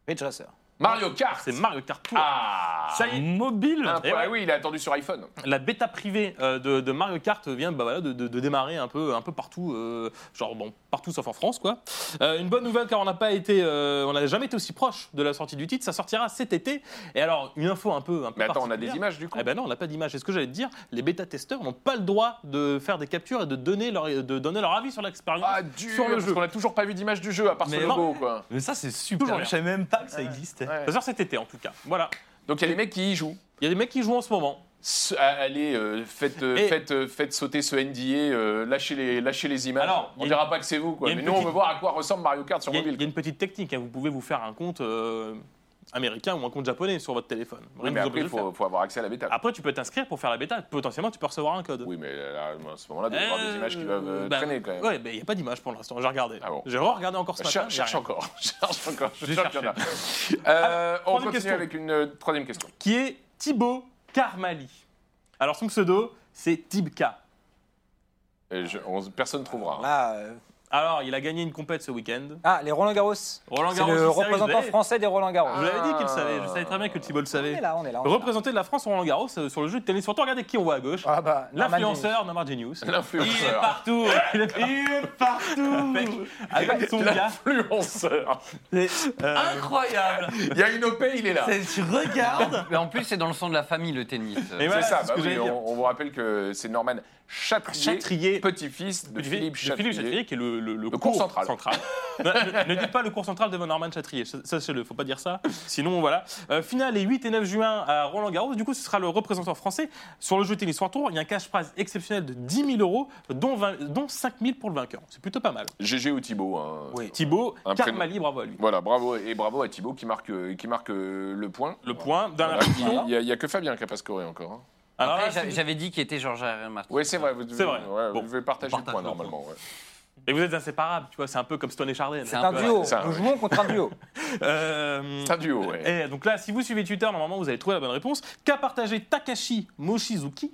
Ridge Racer. Mario Kart. C'est Mario Kart Tour. Ah Ça y est. Mobile Un Et point. ouais. Ah oui, il est attendu sur iPhone. La bêta privée euh, de, de Mario Kart vient bah, voilà, de, de- de démarrer un peu, un peu partout, euh, genre bon, partout sauf en France quoi. Euh, une bonne nouvelle car on n'a pas été, euh, on n'a jamais été aussi proche de la sortie du titre. Ça sortira cet été. Et alors une info un peu, un peu Mais attends, on a des images du coup Eh ben non, on n'a pas d'image. C'est ce que j'allais te dire. Les bêta-testeurs n'ont pas le droit de faire des captures et de donner leur, de donner leur avis sur l'expérience. Ah, sur le parce jeu. qu'on a toujours pas vu d'image du jeu à part ce Mais logo quoi. Mais ça, c'est super. Je savais même pas que ça existait. Ouais. Ça sort cet été en tout cas. Voilà. Donc il y a des mecs qui y jouent. Il y a des mecs qui jouent en ce moment. S- ah, Allez, euh, faites, euh, Et- faites, euh, faites sauter ce NDA, euh, lâchez, les, lâchez les images. Alors, on a dira pas que c'est vous, quoi. y a Mais une nous, on petite- veut voir à quoi ressemble Mario Kart sur Il y, a, mobile. il y a une petite technique. hein. Vous pouvez vous faire un compte euh, américain ou un compte japonais sur votre téléphone. Oui, mais après, il faut, faut avoir accès à la bêta. Après, tu peux t'inscrire pour faire la bêta. Potentiellement, tu peux recevoir un code. Oui, mais là, à ce moment-là, il doit y avoir des Euh, images qui doivent euh, bah, traîner quand même. Ouais, mais il n'y a pas d'image pour l'instant. J'ai regardé. Ah bon. J'ai regardé encore ce Bah, matin. cherche encore. cherche encore. Je sûr qu'il y en a. cherché. Euh, on troisième continue question. avec une euh, troisième question. Qui est Thibaut Karmali? Alors, son pseudo, c'est Tibka. Et je- on- personne ne trouvera. hein. Là, euh, Alors, il a gagné une compète ce week-end. Ah, les Roland Garros. Roland C'est Garros, le il représentant français des Roland Garros. Je l'avais dit qu'il le savait. Je savais très bien que Thibaut le On savait. est là, on est là. on est là. Représenter de la France au Roland Garros euh, sur le jeu de tennis. Surtout, regardez qui on voit à gauche. Ah bah, L'influenceur Namar Genius. L'influenceur. partout Il est partout Avec, avec son gars. L'influenceur. Euh, Incroyable Il y a une OP, il est là. C'est- Tu regardes Mais en plus, c'est dans le sang de la famille, le tennis. Et voilà, c'est ça, ce bah que oui, j'allais dire. on, on vous rappelle que c'est Norman Chatrier, Chatrier. petit-fils de de Philippe Chatrier. Chatrier, qui est le, le, le cours central. ne, ne- ne dites pas le cours central de Von Norman Chatrier, sachez-le, faut pas dire ça. Sinon, voilà. Euh, finale les 8 et 9 juin à Roland Garros. Du coup, ce sera le représentant français. Sur le jeu tennis World Tour, il y a un cash prize exceptionnel de 10 000 euros, dont, 20 dont 5 000 pour le vainqueur. C'est plutôt pas mal. GG ou Thibaut. hein. Thibaut, Un Karmali, bravo à lui. Voilà, bravo et bravo à Thibaut qui marque, euh, qui marque euh, le point. Le point d'un Voilà, Il n'y a que Fabien qui n'a pas scoré encore. hein. Alors Après, là, j'a- c'est- j'avais dit qu'il était Georges R. Martin. Oui, c'est vrai. Vous, C'est vrai. ouais, Bon. Vous devez partager On le partage point le point. normalement. ouais. Et vous êtes inséparables, tu vois, c'est un peu comme Stone et Chardin. C'est un peu- duo. c'est un- Nous jouons contre un duo. Euh, C'est un duo, ouais. Et donc là, si vous suivez Twitter, normalement, vous allez trouver la bonne réponse. Qu'a partagé Takashi Mochizuki,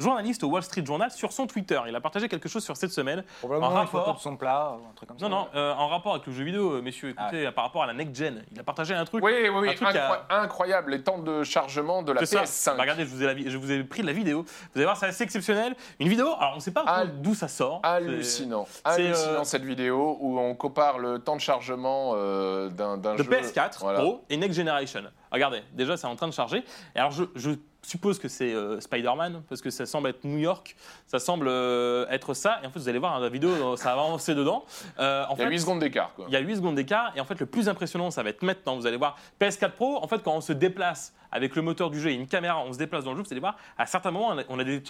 journaliste au Wall Street Journal, sur son Twitter Il a partagé quelque chose sur cette semaine. Probablement En une photo rapport- de son plat, un truc comme ça. Non, non, euh, en rapport avec le jeu vidéo, euh, messieurs, écoutez, par rapport à la next gen. Il a partagé un truc. Oui, oui, oui, un truc à- incroyable. Les temps de chargement de la C'est ça. PS5. Bah, regardez, je vous, ai la vi- je vous ai pris la vidéo. Vous allez voir, c'est assez exceptionnel. Une vidéo, alors on ne sait pas Ah, d'où ça sort. Hallucinant. Hallucinant euh, cette vidéo où on compare le temps de chargement euh, d'un d'un de jeu. PS4 Voilà. Pro et Next Generation. Regardez, déjà c'est en train de charger. Et alors je, je suppose que c'est euh, Spider-Man parce que ça semble être New York, ça semble euh, être ça. Et en fait vous allez voir hein, la vidéo, euh, ça va avancer dedans. Euh, en Il y a fait, 8 secondes d'écart. quoi. il y a 8 secondes d'écart et en fait le plus impressionnant ça va être maintenant. Vous allez voir PS4 Pro, en fait quand on se déplace avec le moteur du jeu et une caméra, on se déplace dans le jeu, vous allez voir à certains moments on a, des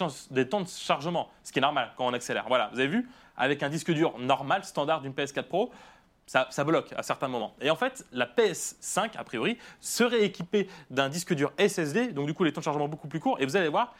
temps de chargement, ce qui est normal quand on accélère. Voilà, vous avez vu avec un disque dur normal, standard d'une PS4 Pro, ça, bloque à certains moments. Et en fait, la PS5, a priori, serait équipée d'un disque dur SSD, donc du coup les temps de chargement beaucoup plus courts. Et vous allez voir,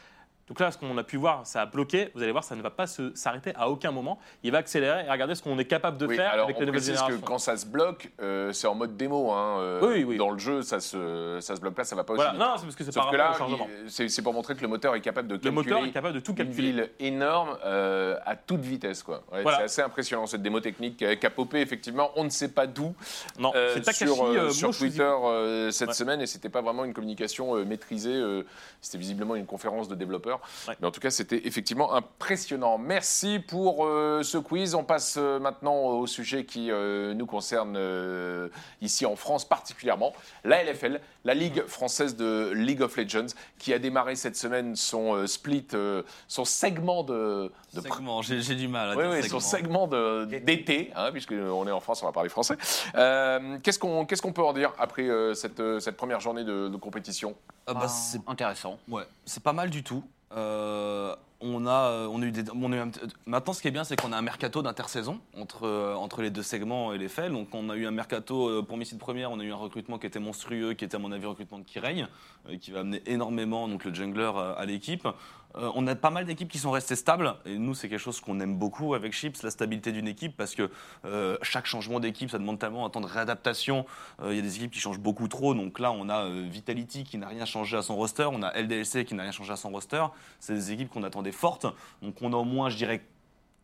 donc là, ce qu'on a pu voir, ça a bloqué. Vous allez voir, ça ne va pas s'arrêter à aucun moment. Il va accélérer et regardez ce qu'on est capable de Oui, faire alors avec on les nouvelles générations. que quand ça se bloque, euh, c'est en mode démo. hein, euh, Oui, oui. Dans le jeu, ça se, ça se bloque pas, ça va pas aussi Voilà, vite. non, c'est parce que c'est par rapport là, c'est pour montrer que le moteur est capable de Le calculer moteur est capable de tout une calculer. ville énorme euh, à toute vitesse. quoi. Ouais, Voilà. C'est assez impressionnant cette démo technique euh, qui a popé effectivement. On ne sait pas d'où Non, c'est Takashi sur, sur. Twitter cette Ouais. semaine et c'était pas vraiment une communication maîtrisée. c'était visiblement une conférence de développeurs. Ouais. Mais en tout cas, c'était effectivement impressionnant. Merci pour euh, ce quiz. On passe euh, maintenant au sujet qui euh, nous concerne euh, ici en France particulièrement, la LFL, la Ligue française de League of Legends, qui a démarré cette semaine son euh, split, euh, son segment de, de Segment, j'ai j'ai du mal à oui, dire oui, segment. son segment de- d'été, hein, puisqu'on est en France, on va parler français. Euh, Qu'est-ce qu'on qu'est-ce qu'on peut en dire après euh, cette, euh, cette première journée de, de compétition? Ah bah, c'est Intéressant. Ouais, c'est pas mal du tout. Euh, on, a, euh, on a eu des. maintenant, ce qui est bien, c'est qu'on a un mercato d'intersaison entre, euh, entre les deux segments et les faits. Donc, on a eu un mercato pour Missile Première, on a eu un recrutement qui était monstrueux, qui était, à mon avis, un recrutement de Kireil, euh, qui va amener énormément donc, le jungler à l'équipe. Euh, on a pas mal d'équipes qui sont restées stables. Et nous, c'est quelque chose qu'on aime beaucoup avec Chips, la stabilité d'une équipe, parce que euh, chaque changement d'équipe, ça demande tellement un temps de réadaptation. Euh, Il y a des équipes qui changent beaucoup trop. Donc là, on a Vitality qui n'a rien changé à son roster. On a LDLC qui n'a rien changé à son roster. C'est des équipes qu'on attendait fortes. Donc on a au moins, je dirais,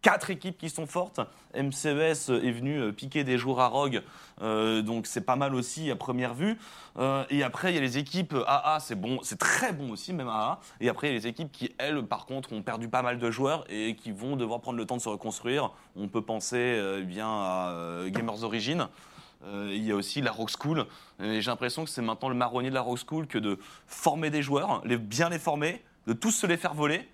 quatre équipes qui sont fortes. MCES est venu euh, piquer des joueurs à Rogue, euh, donc c'est pas mal aussi à première vue. Euh, et après, il y a les équipes AA, c'est bon, c'est très bon aussi, même AA. Et après, il y a les équipes qui, elles, par contre, ont perdu pas mal de joueurs et qui vont devoir prendre le temps de se reconstruire. On peut penser eh bien à Gamers Origin. Il y a aussi la Rock School. J'ai l'impression que c'est maintenant le marronnier de la Rock School que de former des joueurs, les, bien les former, de tous se les faire voler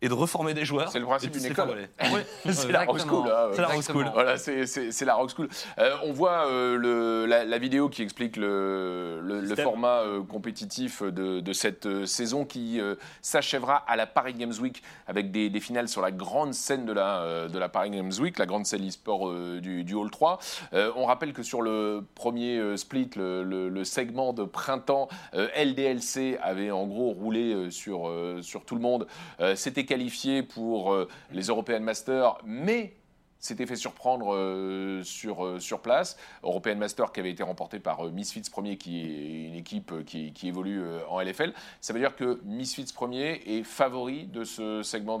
et de reformer des joueurs. C'est le principe d'une école. C'est la rock school. C'est la rock school. Voilà, c'est- la rock school. Euh, on voit euh, le, la, la vidéo qui explique le, le- format euh, compétitif de, de cette euh, saison qui euh, s'achèvera à la Paris Games Week avec des, des finales sur la grande scène de la, euh, de la Paris Games Week, la grande scène e-sport euh, du, du Hall 3. Euh, on rappelle que sur le premier euh, split, le, le- le segment de printemps, euh, LDLC avait en gros roulé euh, sur, euh, sur tout le monde, euh, s'était qualifié pour euh, les European Masters, mais s'était fait surprendre euh, sur, euh, sur place. European Master qui avait été remporté par euh, Misfits Premier, qui est une équipe qui, qui évolue en LFL. Ça veut dire que Misfits Premier est favori de ce segment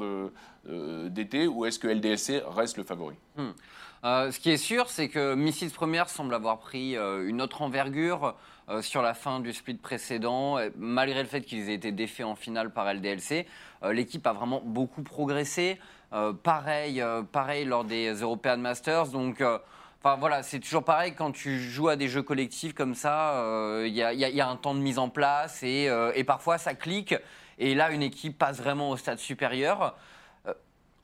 d'été, ou est-ce que LDLC reste le favori? Euh, ce qui est sûr, c'est que Mrs. Première semble avoir pris euh, une autre envergure euh, sur la fin du split précédent. Malgré le fait qu'ils aient été défaits en finale par LDLC, l'équipe a vraiment beaucoup progressé. Pareil, pareil lors des European Masters. Donc, voilà, c'est toujours pareil quand tu joues à des jeux collectifs comme ça, il y, a, un temps de mise en place et, et parfois ça clique et là une équipe passe vraiment au stade supérieur.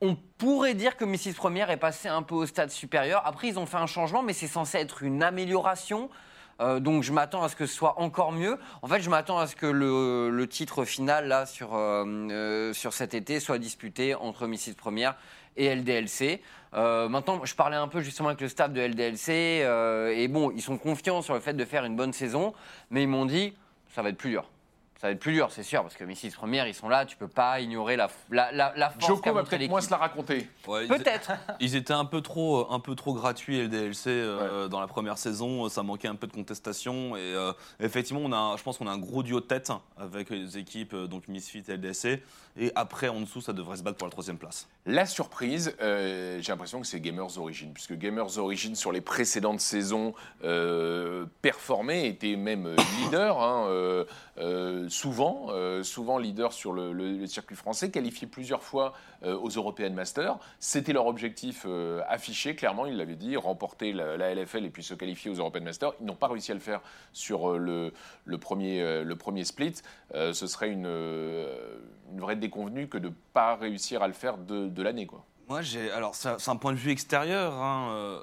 On pourrait dire que Mrs. Première est passé un peu au stade supérieur. Après, ils ont fait un changement, mais c'est censé être une amélioration. Euh, donc je m'attends à ce que ce soit encore mieux. En fait, je m'attends à ce que le, titre final là sur, euh, euh, sur cet été soit disputé entre Mrs. Première et LDLC. Maintenant, je parlais un peu justement avec le staff de LDLC et bon, ils sont confiants sur le fait de faire une bonne saison, mais ils m'ont dit ça va être plus dur. Ça va être plus dur, c'est sûr, parce que Mrs. Première, ils sont là, tu peux pas ignorer la, la, la, la force Joko va peut-être moins se la raconter. Ouais, Peut-être. Ils étaient un peu trop, un peu trop gratuits LDLC euh, dans la première saison. Ça manquait un peu de contestation et euh, effectivement, on a, je pense qu'on a un gros duo de tête avec les équipes euh, donc Misfit et LDLC. Et après, en dessous, ça devrait se battre pour la troisième place. La surprise, euh, j'ai l'impression que c'est Gamers Origin, puisque Gamers Origin sur les précédentes saisons euh, performait, était même leader, hein, euh, euh, souvent, euh, souvent leader sur le, circuit français, qualifié plusieurs fois euh, aux European Masters. C'était leur objectif euh, affiché, clairement, ils l'avaient dit, remporter la, LFL et puis se qualifier aux European Masters. Ils n'ont pas réussi à le faire sur le, premier, split. Ce serait une, vraie déconvenue que de ne pas réussir à le faire de, l'année. Moi. Alors, c'est un point de vue extérieur, hein,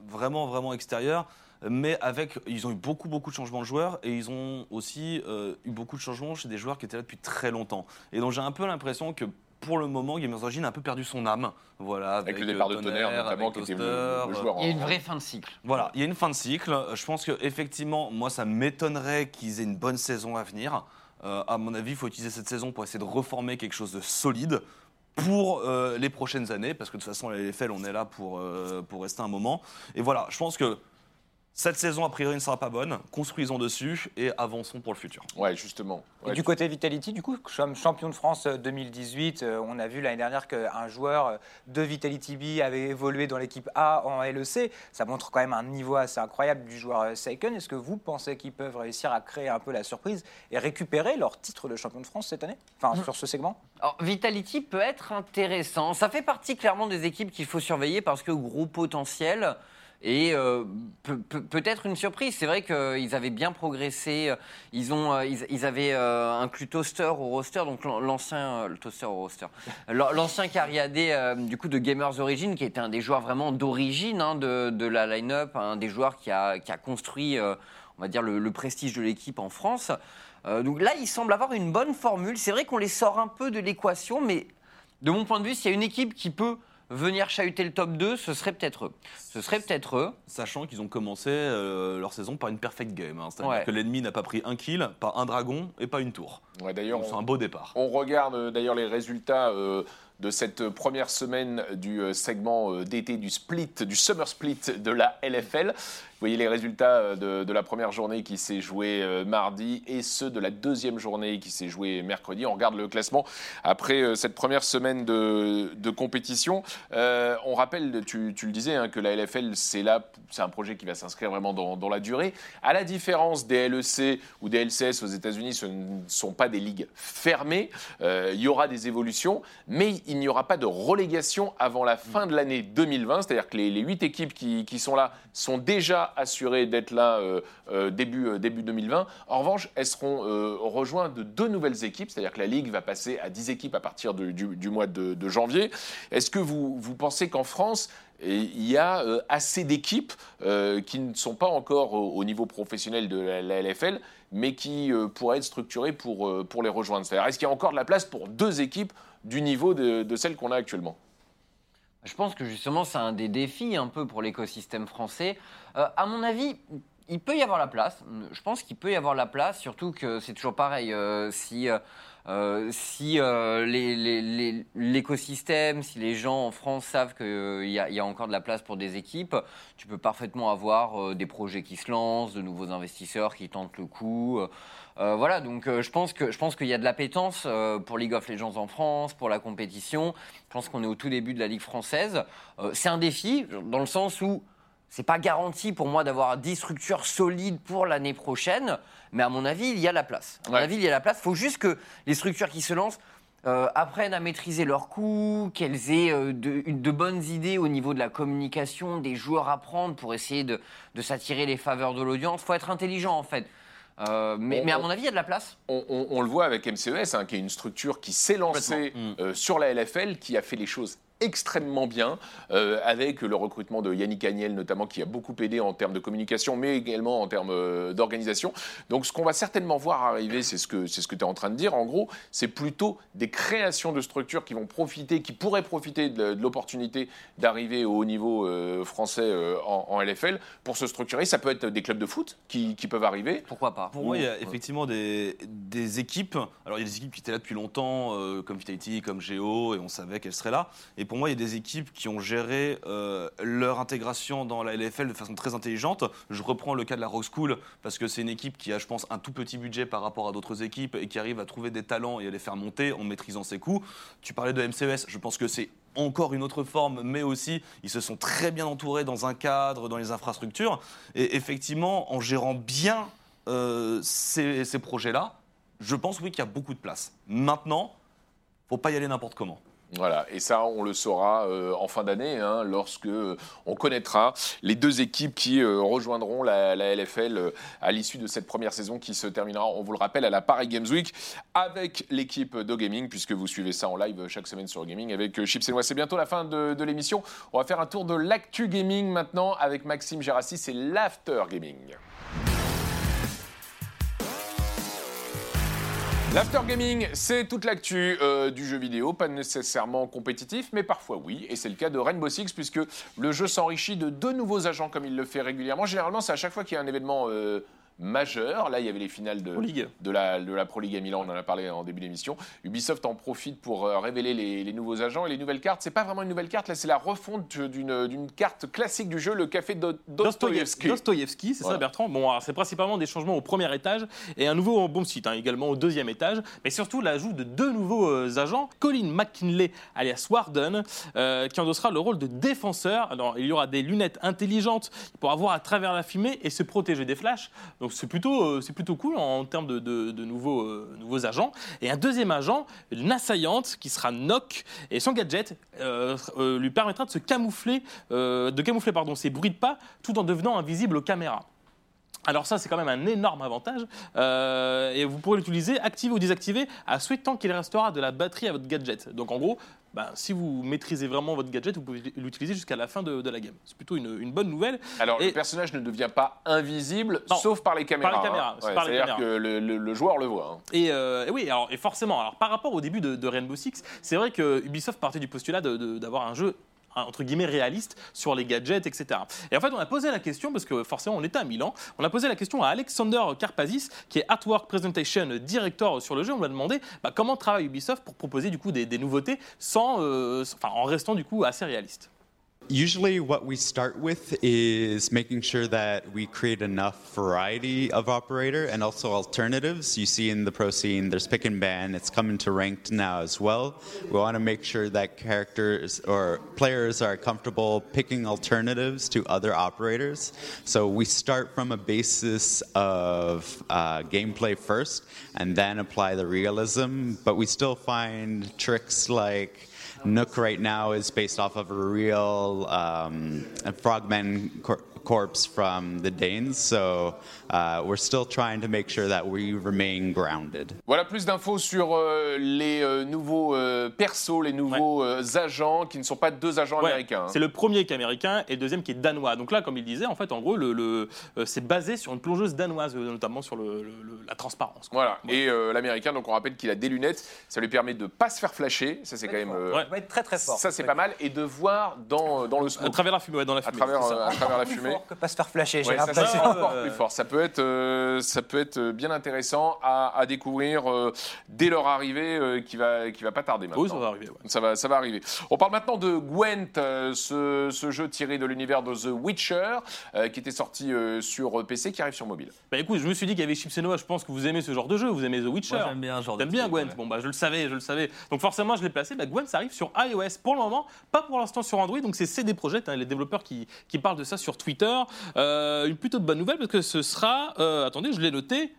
vraiment, vraiment extérieur. Mais avec, ils ont eu beaucoup, beaucoup de changements de joueurs et ils ont aussi euh, eu beaucoup de changements chez des joueurs qui étaient là depuis très longtemps. Et donc, j'ai un peu l'impression que pour le moment, Gamers Origin a un peu perdu son âme. Voilà, Avec, le euh, départ de Tonnerre, notamment, avec qui était le, le joueur Il y a une vraie fin de cycle. Voilà, il y a une fin de cycle. Euh, Je pense que effectivement, moi, ça m'étonnerait qu'ils aient une bonne saison à venir. Euh, à mon avis, il faut utiliser cette saison pour essayer de reformer quelque chose de solide pour euh, les prochaines années, parce que de toute façon, la LFL, on est là pour, euh, pour rester un moment. Et voilà, je pense que cette saison, a priori, ne sera pas bonne. Construisons dessus et avançons pour le futur. Ouais, justement. Et du côté Vitality, du coup, comme champion de France euh, 2018, euh, on a vu l'année dernière qu'un joueur euh, de Vitality B avait évolué dans l'équipe A en LEC. Ça montre quand même un niveau assez incroyable du joueur euh, Seiken. Est-ce que vous pensez qu'ils peuvent réussir à créer un peu la surprise et récupérer leur titre de champion de France cette année? Enfin, sur ce segment? Alors, Vitality peut être intéressant. Ça fait partie clairement des équipes qu'il faut surveiller parce que gros potentiel. Et euh, peut- peut- peut-être une surprise. C'est vrai qu'ils avaient bien progressé. Ils, ont, euh, ils, ils avaient euh, inclus Toaster au roster, donc l'an- l'ancien euh, Toaster au roster, L'an- l'ancien cariadé euh, du coup de Gamers Origin, qui était un des joueurs vraiment d'origine hein, de, de la line-up, un des joueurs qui a, qui a construit, euh, on va dire, le, le prestige de l'équipe en France. Euh, donc là, il semble avoir une bonne formule. C'est vrai qu'on les sort un peu de l'équation, mais de mon point de vue, s'il y a une équipe qui peut venir chahuter le top 2, ce serait peut-être eux. Ce serait peut-être eux. Sachant qu'ils ont commencé euh, leur saison par une perfect game. hein. C'est-à-dire Ouais. que l'ennemi n'a pas pris un kill, pas un dragon et pas une tour. Ouais, D'ailleurs, c'est on, un beau départ. on regarde euh, d'ailleurs les résultats euh, de cette première semaine du euh, segment euh, d'été du split, du summer split de la LFL. Vous voyez les résultats euh, de, la première journée qui s'est jouée mardi et ceux de la deuxième journée qui s'est jouée mercredi. On regarde le classement après cette première semaine de, compétition. On rappelle, tu, le disais, hein, que la LFL, c'est là, c'est un projet qui va s'inscrire vraiment dans, la durée. À la différence des LEC ou des LCS aux États-Unis, ce ne sont pas des ligues fermées. Il y aura des évolutions, mais il n'y aura pas de relégation avant la fin de l'année 2020. C'est-à-dire que les, huit équipes qui, sont là sont déjà assurées d'être là euh, euh, début, euh, début 2020. En revanche, elles seront rejointes de deux nouvelles équipes. C'est-à-dire que la ligue va passer à 10 équipes à partir du, mois de, janvier. Est-ce que vous, pensez qu'en France, il y a assez d'équipes qui ne sont pas encore au, au niveau professionnel de la, LFL, mais qui pourraient être structurées pour, pour les rejoindre? C'est-à-dire, est-ce qu'il y a encore de la place pour deux équipes du niveau de, celles qu'on a actuellement Je pense que justement, c'est un des défis un peu pour l'écosystème français. Euh, à mon avis, il peut y avoir la place. Je pense qu'il peut y avoir la place, surtout que c'est toujours pareil. euh, si euh, si l'écosystème, si les gens en France savent qu'il y, a- encore de la place pour des équipes, tu peux parfaitement avoir des projets qui se lancent, de nouveaux investisseurs qui tentent le coup. Euh, voilà, donc euh, je pense que je pense qu'il y a de l'appétence euh, pour League of Legends en France, pour la compétition. Je pense qu'on est au tout début de la Ligue française. Euh, c'est un défi dans le sens où c'est pas garanti pour moi d'avoir 10 structures solides pour l'année prochaine, mais à mon avis, il y a la place. À mon Ouais. avis, il y a la place. Il faut juste que les structures qui se lancent euh, apprennent à maîtriser leurs coûts, qu'elles aient euh, de bonnes idées au niveau de la communication, des joueurs à prendre pour essayer de, de s'attirer les faveurs de l'audience. Il faut être intelligent en fait. Euh, mais, On- mais à on- mon avis, il y a de la place. on, on- on le voit avec MCES, hein, qui est une structure qui s'est lancée euh, sur la LFL, qui a fait les choses extrêmement bien, euh, avec le recrutement de Yannick Agnel notamment, qui a beaucoup aidé en termes de communication, mais également en termes euh, d'organisation. Donc ce qu'on va certainement voir arriver, c'est ce que, c'est ce que tu es en train de dire, en gros, c'est plutôt des créations de structures qui vont profiter, qui pourraient profiter de, de l'opportunité d'arriver au haut niveau euh, français euh, en, en LFL pour se structurer. Ça peut être des clubs de foot qui, qui peuvent arriver. Pourquoi pas Pour moi, il y a effectivement des, des équipes. Alors, il y a des équipes qui étaient là depuis longtemps, euh, comme Vitality, comme Geo, et on savait qu'elles seraient là. Et pour moi, il y a des équipes qui ont géré euh, leur intégration dans la LFL de façon très intelligente. Je reprends le cas de la Rock School, parce que c'est une équipe qui a, je pense, un tout petit budget par rapport à d'autres équipes et qui arrive à trouver des talents et à les faire monter en maîtrisant ses coûts. Tu parlais de MCES, je pense que c'est encore une autre forme, mais aussi ils se sont très bien entourés dans un cadre, dans les infrastructures. Et effectivement, en gérant bien euh, ces, projets-là, je pense oui qu'il y a beaucoup de place. Maintenant, faut pas y aller n'importe comment. Voilà, et ça, on le saura euh, en fin d'année, hein, lorsque euh, on connaîtra les deux équipes qui euh, rejoindront la, LFL à l'issue de cette première saison qui se terminera, on vous le rappelle, à la Paris Games Week avec l'équipe de Gaming, puisque vous suivez ça en live chaque semaine sur Gaming avec Chips et moi. C'est bientôt la fin de, de l'émission. On va faire un tour de l'actu gaming maintenant avec Maxime Gérassi, c'est l'After Gaming. L'after gaming, c'est toute l'actu euh, du jeu vidéo, pas nécessairement compétitif, mais parfois oui, et c'est le cas de Rainbow Six puisque le jeu s'enrichit de deux nouveaux agents comme il le fait régulièrement. Généralement, c'est à chaque fois qu'il y a un événement euh, majeur. Là, il y avait les finales de, la, de la Pro League à Milan, on en a parlé en début d'émission. Ubisoft en profite pour euh, révéler les, les nouveaux agents et les nouvelles cartes. C'est pas vraiment une nouvelle carte, là, c'est la refonte d'une d'une carte classique du jeu, le café Do- Dostoïevski. Dostoïevski, c'est Voilà. ça Bertrand Bon, alors, c'est principalement des changements au premier étage et un nouveau bon site hein, également au deuxième étage, mais surtout l'ajout de deux nouveaux euh, agents, Colin McKinley alias Warden, euh, qui endossera le rôle de défenseur. Alors il y aura des lunettes intelligentes pour avoir à travers la fumée et se protéger des flashs. Donc c'est plutôt, euh, c'est plutôt cool en, termes de, euh, nouveaux agents. Et un deuxième agent, une assaillante qui sera Nock et son gadget euh, lui permettra de se camoufler, de camoufler pardon, ses bruits de pas tout en devenant invisible aux caméras. Alors ça, c'est quand même un énorme avantage. Et vous pourrez l'utiliser, activer ou désactiver, à souhait tant qu'il restera de la batterie à votre gadget. Donc en gros, ben, si vous maîtrisez vraiment votre gadget, vous pouvez l'utiliser jusqu'à la fin de, de la game. C'est plutôt une, une bonne nouvelle. Alors, Et- le personnage ne devient pas invisible, Non, sauf par les caméras. les caméras, hein. c'est Ouais, par les C'est-à-dire caméras. que le, le- le joueur le voit. hein. Et, euh, et oui, alors, et forcément, alors, par rapport au début de, de Rainbow Six, c'est vrai que Ubisoft partait du postulat d'avoir un jeu hein, entre guillemets réaliste sur les gadgets, etc. Et en fait, on a posé la question, parce que forcément, on était à Milan, on a posé la question à Alexander Karpazis, qui est Artwork Presentation Director sur le jeu. On lui a demandé bah, comment travaille Ubisoft pour proposer du coup des, nouveautés euh, en restant du coup assez réaliste. Usually, what we start with is making sure that we create enough variety of operator and also alternatives. You see in the pro scene, there's pick and ban. It's coming to ranked now as well. We want to make sure that characters or players are comfortable picking alternatives to other operators. So we start from a basis of uh, gameplay first and then apply the realism. But we still find tricks like Nook right now is based off of a real um, frogman cor- corpse from the Danes, so uh, we're still trying to make sure that we remain grounded. Voilà plus d'infos sur euh, les euh, nouveaux euh, persos, les nouveaux euh, agents qui ne sont pas deux agents Ouais, américains. hein. C'est le premier qui est américain et le deuxième qui est danois. Donc là, comme il disait, en fait, en gros, le, le- euh, c'est basé sur une plongeuse danoise, notamment sur le- le- le- la transparence. quoi. Voilà. Et euh, l'américain, donc on rappelle qu'il a des lunettes, ça lui permet de pas se faire flasher. Ça, c'est quand même. euh, Ouais. Ça va être très très fort. Ça, c'est pas mal. Et de voir dans, dans le À smoke. travers la fumée, ouais, dans la À travers, euh, à la fumée. Fort que pas se faire flasher, j'ai Ouais, ça, c'est l'impression. encore Euh, plus fort. Ça peut être, euh, ça peut être bien intéressant à, à découvrir euh, dès leur arrivée, euh, qui va, qui va pas tarder maintenant. Oui, ça va arriver. ouais. Ça va, ça va arriver. On parle maintenant de Gwent, euh, ce, ce jeu tiré de l'univers de The Witcher, euh, qui était sorti euh, sur PC, qui arrive sur mobile. Bah écoute, je me suis dit qu'il y avait Chips et Noah, je pense que vous aimez ce genre de jeu, vous aimez The Witcher. Moi, j'aime bien genre T'aimes bien Gwent ouais. Bon bah je le savais, je le savais. Donc forcément je l'ai placé. Bah, Gwent ça arrive sur iOS pour le moment, pas pour l'instant sur Android. Donc c'est CD Projekt, hein, les développeurs qui, qui parlent de ça sur Twitter. Euh, une plutôt bonne nouvelle parce que ce sera, euh, attendez, je l'ai noté.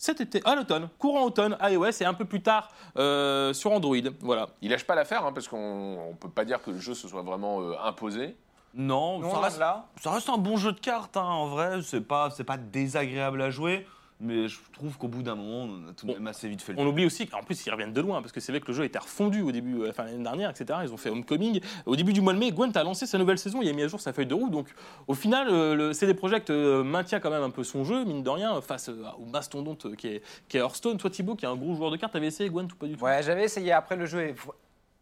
Cet été, à l'automne, courant automne, iOS et un peu plus tard euh, sur Android. Voilà. Il lâche pas l'affaire, hein, parce qu'on ne peut pas dire que le jeu se soit vraiment euh, imposé. Non, Nous, ça reste, là. ça reste un bon jeu de cartes, hein, en vrai. C'est pas, c'est pas désagréable à jouer. Mais je trouve qu'au bout d'un moment, on a tout de même assez vite fait le On oublie aussi qu'en plus ils reviennent de loin parce que c'est vrai que le jeu était refondu au début, euh, enfin l'année dernière, etc. Ils ont fait Homecoming. Au début du mois de mai, Gwent a lancé sa nouvelle saison, il a mis à jour sa feuille de route. Donc au final, euh, le CD Projekt euh, maintient quand même un peu son jeu, mine de rien, face au mastodonte qui est, qui est Hearthstone. Toi Thibaut, qui est un gros joueur de cartes, t'avais essayé Gwent ou pas du tout? Ouais, j'avais essayé après le jeu. est-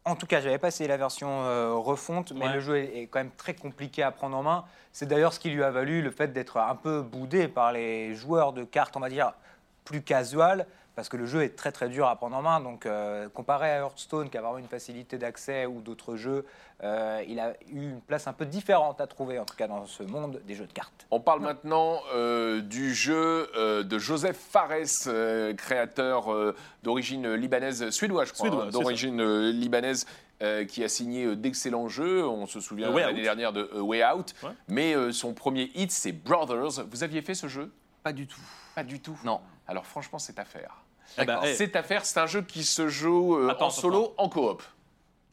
En tout cas, j'avais pas essayé la version euh, refonte, mais Ouais. le jeu est, est quand même très compliqué à prendre en main. C'est d'ailleurs ce qui lui a valu le fait d'être un peu boudé par les joueurs de cartes, on va dire, plus casual, parce que le jeu est très très dur à prendre en main. Donc, euh, comparé à Hearthstone, qui a vraiment une facilité d'accès ou d'autres jeux, euh, il a eu une place un peu différente à trouver, en tout cas dans ce monde des jeux de cartes. On parle maintenant euh, du jeu euh, de Joseph Fares, euh, créateur euh, d'origine libanaise, suédois, je crois, hein, d'origine euh, libanaise. euh, qui a signé euh, d'excellents jeux. On se souvient l'année dernière de A Way Out. Ouais. Mais euh, son premier hit, c'est Brothers. Vous aviez fait ce jeu? Pas du tout. Pas du tout. Non. Alors franchement, c'est à faire. Eh ben, eh, C'est à faire. C'est un jeu qui se joue euh, Attends, en solo, en coop.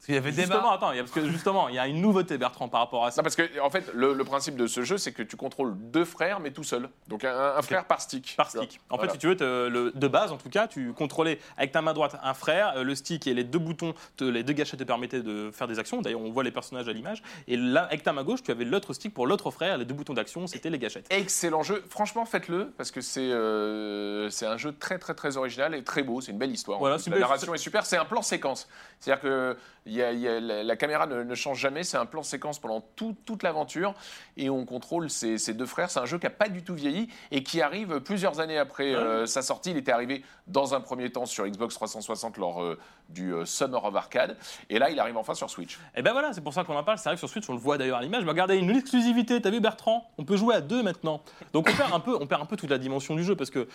Parce qu'il y avait Justement, débat. attends, il y a- parce que justement, il y a une nouveauté, Bertrand, par rapport à ça. Non, parce que en fait, le, le principe de ce jeu, c'est que tu contrôles deux frères, mais tout seul. Donc un, un frère par stick. Par stick. En Voilà. fait, si tu veux, te- le- de base, en tout cas, tu contrôlais avec ta main droite un frère, euh, le stick et les deux boutons, te- les deux gâchettes te permettaient de faire des actions. D'ailleurs, on voit les personnages à l'image. Et là, avec ta main gauche, tu avais l'autre stick pour l'autre frère. Les deux boutons d'action, c'était les gâchettes. Excellent jeu. Franchement, faites-le parce que c'est euh, c'est un jeu très très très original et très beau. C'est une belle histoire. Voilà, la narration est super. C'est un plan séquence. C'est-à-dire que y a- il y a- la, la caméra ne, ne change jamais. C'est un plan séquence pendant tout- toute l'aventure et on contrôle ces, ces deux frères. C'est un jeu qui a pas du tout vieilli et qui arrive plusieurs années après euh, sa sortie. Il était arrivé dans un premier temps sur Xbox 360 lors euh, du euh, Summer of Arcade et là il arrive enfin sur Switch. Et ben voilà, c'est pour ça qu'on en parle. Ça arrive sur Switch, on le voit d'ailleurs à l'image. Mais regardez, une exclusivité. T'as vu Bertrand? On peut jouer à deux maintenant. Donc on perd un peu, on perd un peu toute la dimension du jeu parce que.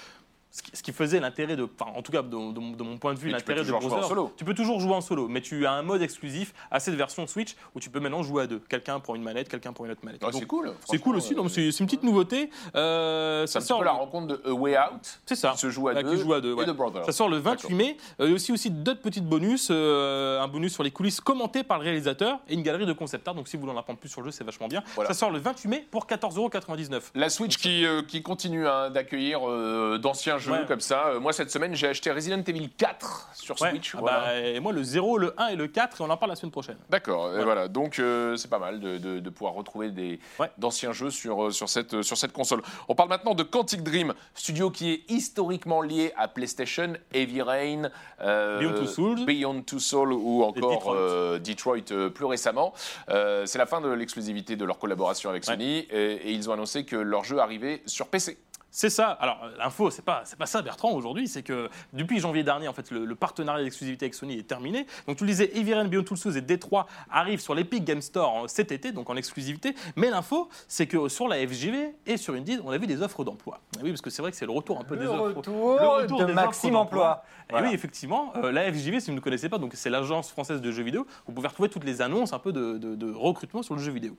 Ce qui, faisait l'intérêt de, enfin, en tout cas de, de mon- de mon point de vue, l'intérêt de toujours jouer en Browser, solo. tu peux toujours jouer en solo, mais tu as un mode exclusif à cette version Switch où tu peux maintenant jouer à deux. Quelqu'un pour une manette, quelqu'un pour une autre manette. Ah, Donc, c'est cool. C'est cool aussi, mais c'est une petite nouveauté. Euh, ça sort. la rencontre de A Way Out. C'est ça. Qui se joue à deux. qui joue à deux, et ouais. de Brothers. Ça sort le 28 D'accord. mai. Euh, Il y a aussi, aussi d'autres petites bonus. euh, un bonus sur les coulisses commenté par le réalisateur et une galerie de concept art. Donc si vous voulez en apprendre plus sur le jeu, c'est vachement bien. Voilà. Ça sort le 28 mai pour 14,99€. La Switch qui, euh, qui continue hein, d'accueillir euh, d'anciens Ouais. comme ça. Euh, moi, cette semaine, j'ai acheté Resident Evil 4 sur Ouais. Switch. Ah voilà. bah, et moi, le 0, le 1 et le 4, et on en parle la semaine prochaine. D'accord, Voilà. voilà. Donc, euh, c'est pas mal de, de- de pouvoir retrouver des, Ouais. d'anciens jeux sur, euh, sur, cette, euh, sur cette console. On parle maintenant de Quantic Dream, studio qui est historiquement lié à PlayStation, Heavy Rain, euh, Beyond Two Souls. Beyond Two Souls ou encore Detroit. euh, Detroit euh, plus récemment. Euh, c'est la fin de l'exclusivité de leur collaboration avec. Sony et, et ils ont annoncé que leur jeu arrivait sur PC. C'est ça. Alors, euh, l'info, c'est pas, c'est pas ça, Bertrand, aujourd'hui. C'est que depuis janvier dernier, en fait, le, le partenariat d'exclusivité avec Sony est terminé. Donc, tu le disais, Rain, Beyond Two et Détroit arrivent sur l'Epic Game Store en- cet été, donc en exclusivité. Mais l'info, c'est que sur la FJV et sur Indeed, on a vu des offres d'emploi. Et oui, parce que c'est vrai que c'est le retour un peu des Le offres. retour, Le retour de des Maxime Emploi. Et Voilà. oui, effectivement, euh, la FJV, si vous ne connaissez pas, donc c'est l'agence française de jeux vidéo. Vous pouvez retrouver toutes les annonces un peu de, de- de recrutement sur le jeu vidéo.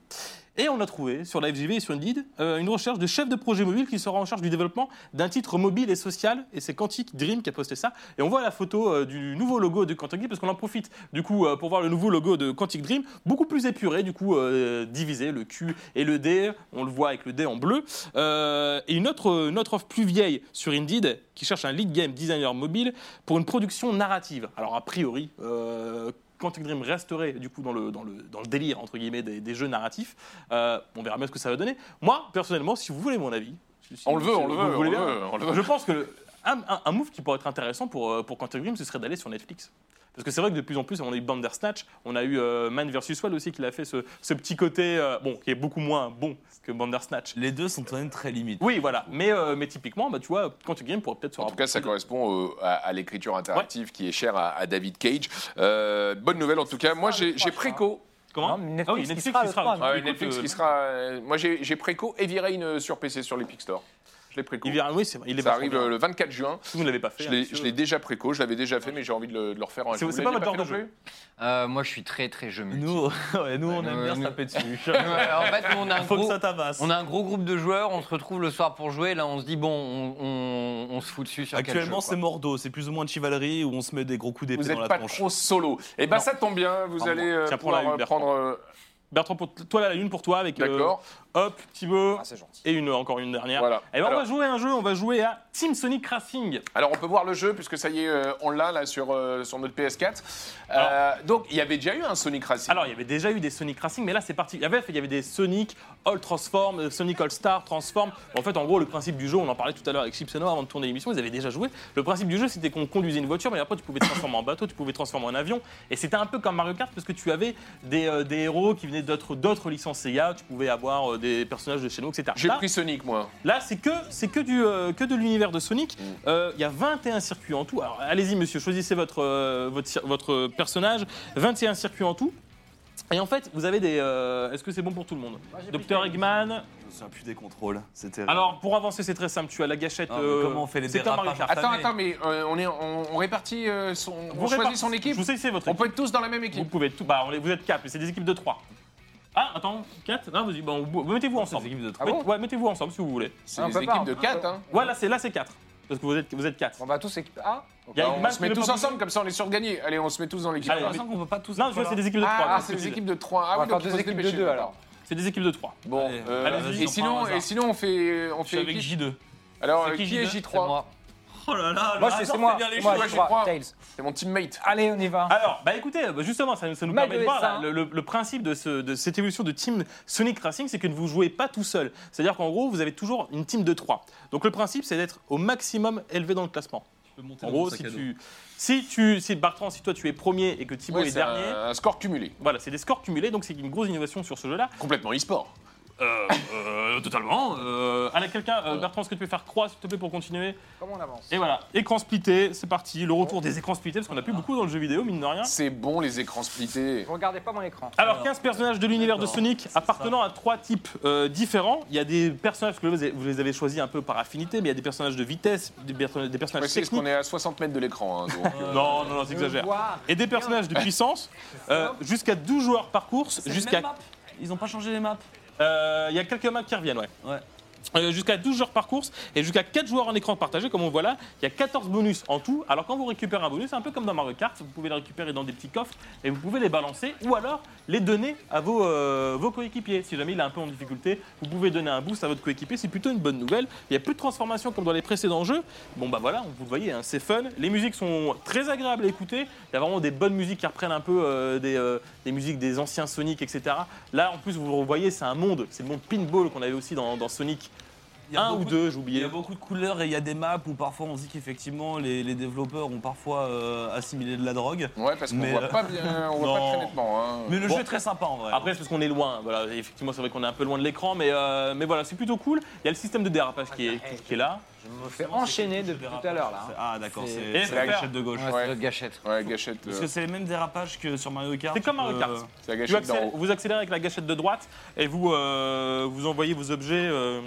Et on a trouvé sur la FJV et sur Indeed euh, une recherche de chef de projet mobile qui sera en charge du développement d'un titre mobile et social. Et c'est Quantic Dream qui a posté ça. Et on voit la photo euh, du nouveau logo de Quantic Dream parce qu'on en profite du coup euh, pour voir le nouveau logo de Quantic Dream, beaucoup plus épuré, du coup euh, divisé, le Q et le D. On le voit avec le D en bleu. Et une autre, offre plus vieille sur Indeed qui cherche un lead game designer mobile pour une production narrative. Alors a priori, euh, Quantic Dream resterait du coup dans le, délire entre guillemets des, jeux narratifs. On verra bien ce que ça va donner. Moi, personnellement, si vous voulez mon avis, si- On le veut, on le veut, on le bien, veut, on le veut. Je pense que un, un- un move qui pourrait être intéressant pour, euh, pour Quantic Dream, ce serait d'aller sur Netflix. Parce que c'est vrai que de plus en plus, on a eu Bandersnatch, on a eu euh, Man vs. Wild aussi qui a fait ce, ce petit côté, euh, bon, qui est beaucoup moins bon que Bandersnatch. Les deux sont quand même très limites. Oui, voilà. Mais, euh, mais typiquement, bah, tu vois, Quantic Dream pourrait peut-être se En tout cas, ça de- correspond euh, à, à l'écriture interactive qui est chère à, à David Cage. Euh, bonne nouvelle en tout cas. Moi, j'ai j'ai préco. Comment Non, Ah oui, Netflix qui sera qui Ah euh, qui sera. euh, moi, j'ai préco Heavy Rain euh, sur PC sur l'Epic Store. Je l'ai préco. Il vient, oui, c'est vrai, il est Ça vachement arrive bien. euh, le 24 juin. Si vous ne l'avez pas fait. Je hein, l'ai monsieur. je l'ai déjà préco, je l'avais déjà fait, mais j'ai envie de le, de le refaire. C'est- Vous c'est l'avez pas votre genre de jeu. Euh, moi, je suis très très jeu multi. Nous, ouais, nous on aime bien se nous- taper dessus. Ouais, en fait, nous, on a un Faut que gros, ça tabasse. on a un gros groupe de joueurs, on se retrouve le soir pour jouer. Là, on se dit bon, on, on- on se fout dessus sur quel Actuellement, jeu, c'est Mordo, c'est plus ou moins de chivalerie où on se met des gros coups d'épée Vous dans n'êtes la pas tronche. trop solo. Et ben Non. ça tombe bien, vous allez euh, Tiens, pouvoir euh, prendre. euh, Bertrand, pour toi, la une pour toi avec euh, D'accord. Hop, Thibaut. Ah, c'est gentil. Et une, encore une dernière. Voilà. Et ben, on Alors- va jouer à un jeu, on va jouer à Team Sonic Racing. Alors on peut voir le jeu puisque ça y est, euh, on l'a là sur, euh, sur notre PS4. Euh, donc il y avait déjà eu un Sonic Racing. Alors, il y avait déjà eu des Sonic Racing, mais là, c'est parti. Il y avait, il y avait des Sonic All Transform, Sonic All Star, Transform. En fait, en gros, le principe du jeu, on en parlait tout à l'heure avec Chips et Noah avant de tourner l'émission, ils avaient déjà joué. Le principe du jeu, c'était qu'on conduisait une voiture, mais après, tu pouvais te transformer en bateau, tu pouvais te transformer en avion. Et c'était un peu comme Mario Kart parce que tu avais des, des héros qui venaient d'autres d'autres licences Sega, tu pouvais avoir des personnages de chez nous, etc. J'ai Là, pris Sonic moi. Là, c'est que, c'est que, du, euh, que de l'univers de Sonic. Mm. Euh, Il y a 21 circuits en tout. Alors, allez-y, monsieur, choisissez votre, euh, votre, cir- votre personnage. 21 circuits en tout. Et en fait, vous avez des. euh, Est-ce que c'est bon pour tout le monde? Docteur Eggman. Je me souviens plus des contrôles. C'était. Alors, pour avancer, c'est très simple. Tu as la gâchette. Ah, mais euh, comment on fait les C'est comme Mario dérapages Kart. Attends, attends, mais euh, on, est, on, on répartit euh, son. Vous on choisit répartissez- son équipe? Je vous sais, c'est votre On équipe. peut être tous dans la même Vous équipe. pouvez tout. Bah, on est- vous êtes 4, mais c'est des équipes de 3. Ah, attends, 4 Non, vas-y, bon, vous- mettez-vous ensemble. équipes de Ah bon Ouais, mettez-vous ensemble si vous voulez. C'est Ah, on des peut pas, équipes on de peut 4. pas. Hein. Ouais, là, c'est là, c'est 4. Parce que vous êtes, vous êtes 4. On va tous équipe A. Il y a Bah, Eggman on se qui met veut tous pas ensemble, comme ça on est sûr de gagner. Allez, on se met tous dans l'équipe. Allez, J'ai vas-y. l'impression qu'on peut pas tous. Non, tu vois, c'est des équipes de 3. Ah, c'est des équipes de 3. Ah On va oui, faire donc il deux faut se équipes de dépêcher, deux, alors. C'est des équipes de 3. Bon, Allez, euh, allez, vas-y, et, j'en sinon, prends un hasard. et sinon on fait, on Je suis fait avec qui J2. Alors, C'est euh, qui, qui est J2? C'est J3 moi. Oh là là, Moi, le c'est moi. bien les Moi, choses. je J3, crois. Tails. C'est mon teammate. Allez, on y va. Alors, bah écoutez, bah, justement, ça, ça nous permet de voir ES1. là, le, le- le principe de, ce- de cette évolution de team Sonic Racing, c'est que vous ne jouez pas tout seul. C'est-à-dire qu'en gros, vous avez toujours une team de 3. Donc le principe, c'est d'être au maximum élevé dans le classement. Je peux monter En dans mon gros, sac si à dos. tu, si tu, si Bertrand, si toi tu es premier et que Thibaut Ouais, est c'est dernier, un, un score cumulé. voilà, c'est des scores cumulés, donc c'est une grosse innovation sur ce jeu-là. Complètement e-sport. Euh, euh, totalement. Euh, allez, quelqu'un, euh, Bertrand, est-ce que tu peux faire croix, s'il te plaît, pour continuer Comment on avance? Et voilà, écran splitté, c'est parti. Le retour des écrans splittés, parce qu'on n'a plus beaucoup dans le jeu vidéo, mine de rien. C'est bon les écrans splittés. Vous regardez pas mon écran. Alors, 15 personnages de l'univers de Sonic appartenant à trois types euh, différents. Il y a des personnages que vous les- vous les avez choisis un peu par affinité, mais il y a des personnages de vitesse, des, perso- des personnages techniques. qu'on est à 60 mètres de l'écran. hein, donc, euh, Non, non, non, t'exagères. Et des personnages de puissance, euh, jusqu'à 12 joueurs par course, jusqu'à. Ils ont pas changé les maps? Euh, Il y a quelques maps qui reviennent, ouais. Ouais. Euh, jusqu'à 12 joueurs par course et jusqu'à 4 joueurs en écran partagé, comme on voit là. Il y a 14 bonus en tout. Alors, quand vous récupérez un bonus, c'est un peu comme dans Mario Kart, vous pouvez les récupérer dans des petits coffres et vous pouvez les balancer ou alors les donner à vos, euh, vos coéquipiers. Si jamais il est un peu en difficulté, vous pouvez donner un boost à votre coéquipier. C'est plutôt une bonne nouvelle. Il n'y a plus de transformation comme dans les précédents jeux. Bon, bah voilà, vous le voyez, hein, c'est fun. Les musiques sont très agréables à écouter. Il y a vraiment des bonnes musiques qui reprennent un peu euh, des, musiques des anciens Sonic, etc. Là, en plus, vous le voyez, c'est un monde. C'est le monde pinball qu'on avait aussi dans, Sonic y a 1 ou 2, j'ai Il y a beaucoup de couleurs et il y a des maps où parfois on se dit qu'effectivement les, les développeurs ont parfois euh, assimilé de la drogue. Ouais, parce qu'on Mais, voit euh, pas bien, on voit pas très nettement. hein. Mais le Bon. jeu est très sympa en vrai. Après, c'est parce qu'on est loin. Voilà, effectivement, c'est vrai qu'on est un peu loin de l'écran, mais, euh, mais voilà, c'est plutôt cool. Il y a le système de dérapage qui est, qui, qui est là. Je me fais enchaîner depuis tout à l'heure là. Ah d'accord, C'est- la gâchette de gauche. Ouais, Ouais. notre gâchette. Ouais, gâchette. Parce euh, que c'est les mêmes dérapages que sur Mario Kart. C'est comme Mario Kart. C'est la gâchette accélères- haut. vous accélérez avec la gâchette de droite et vous, euh, vous envoyez vos objets euh,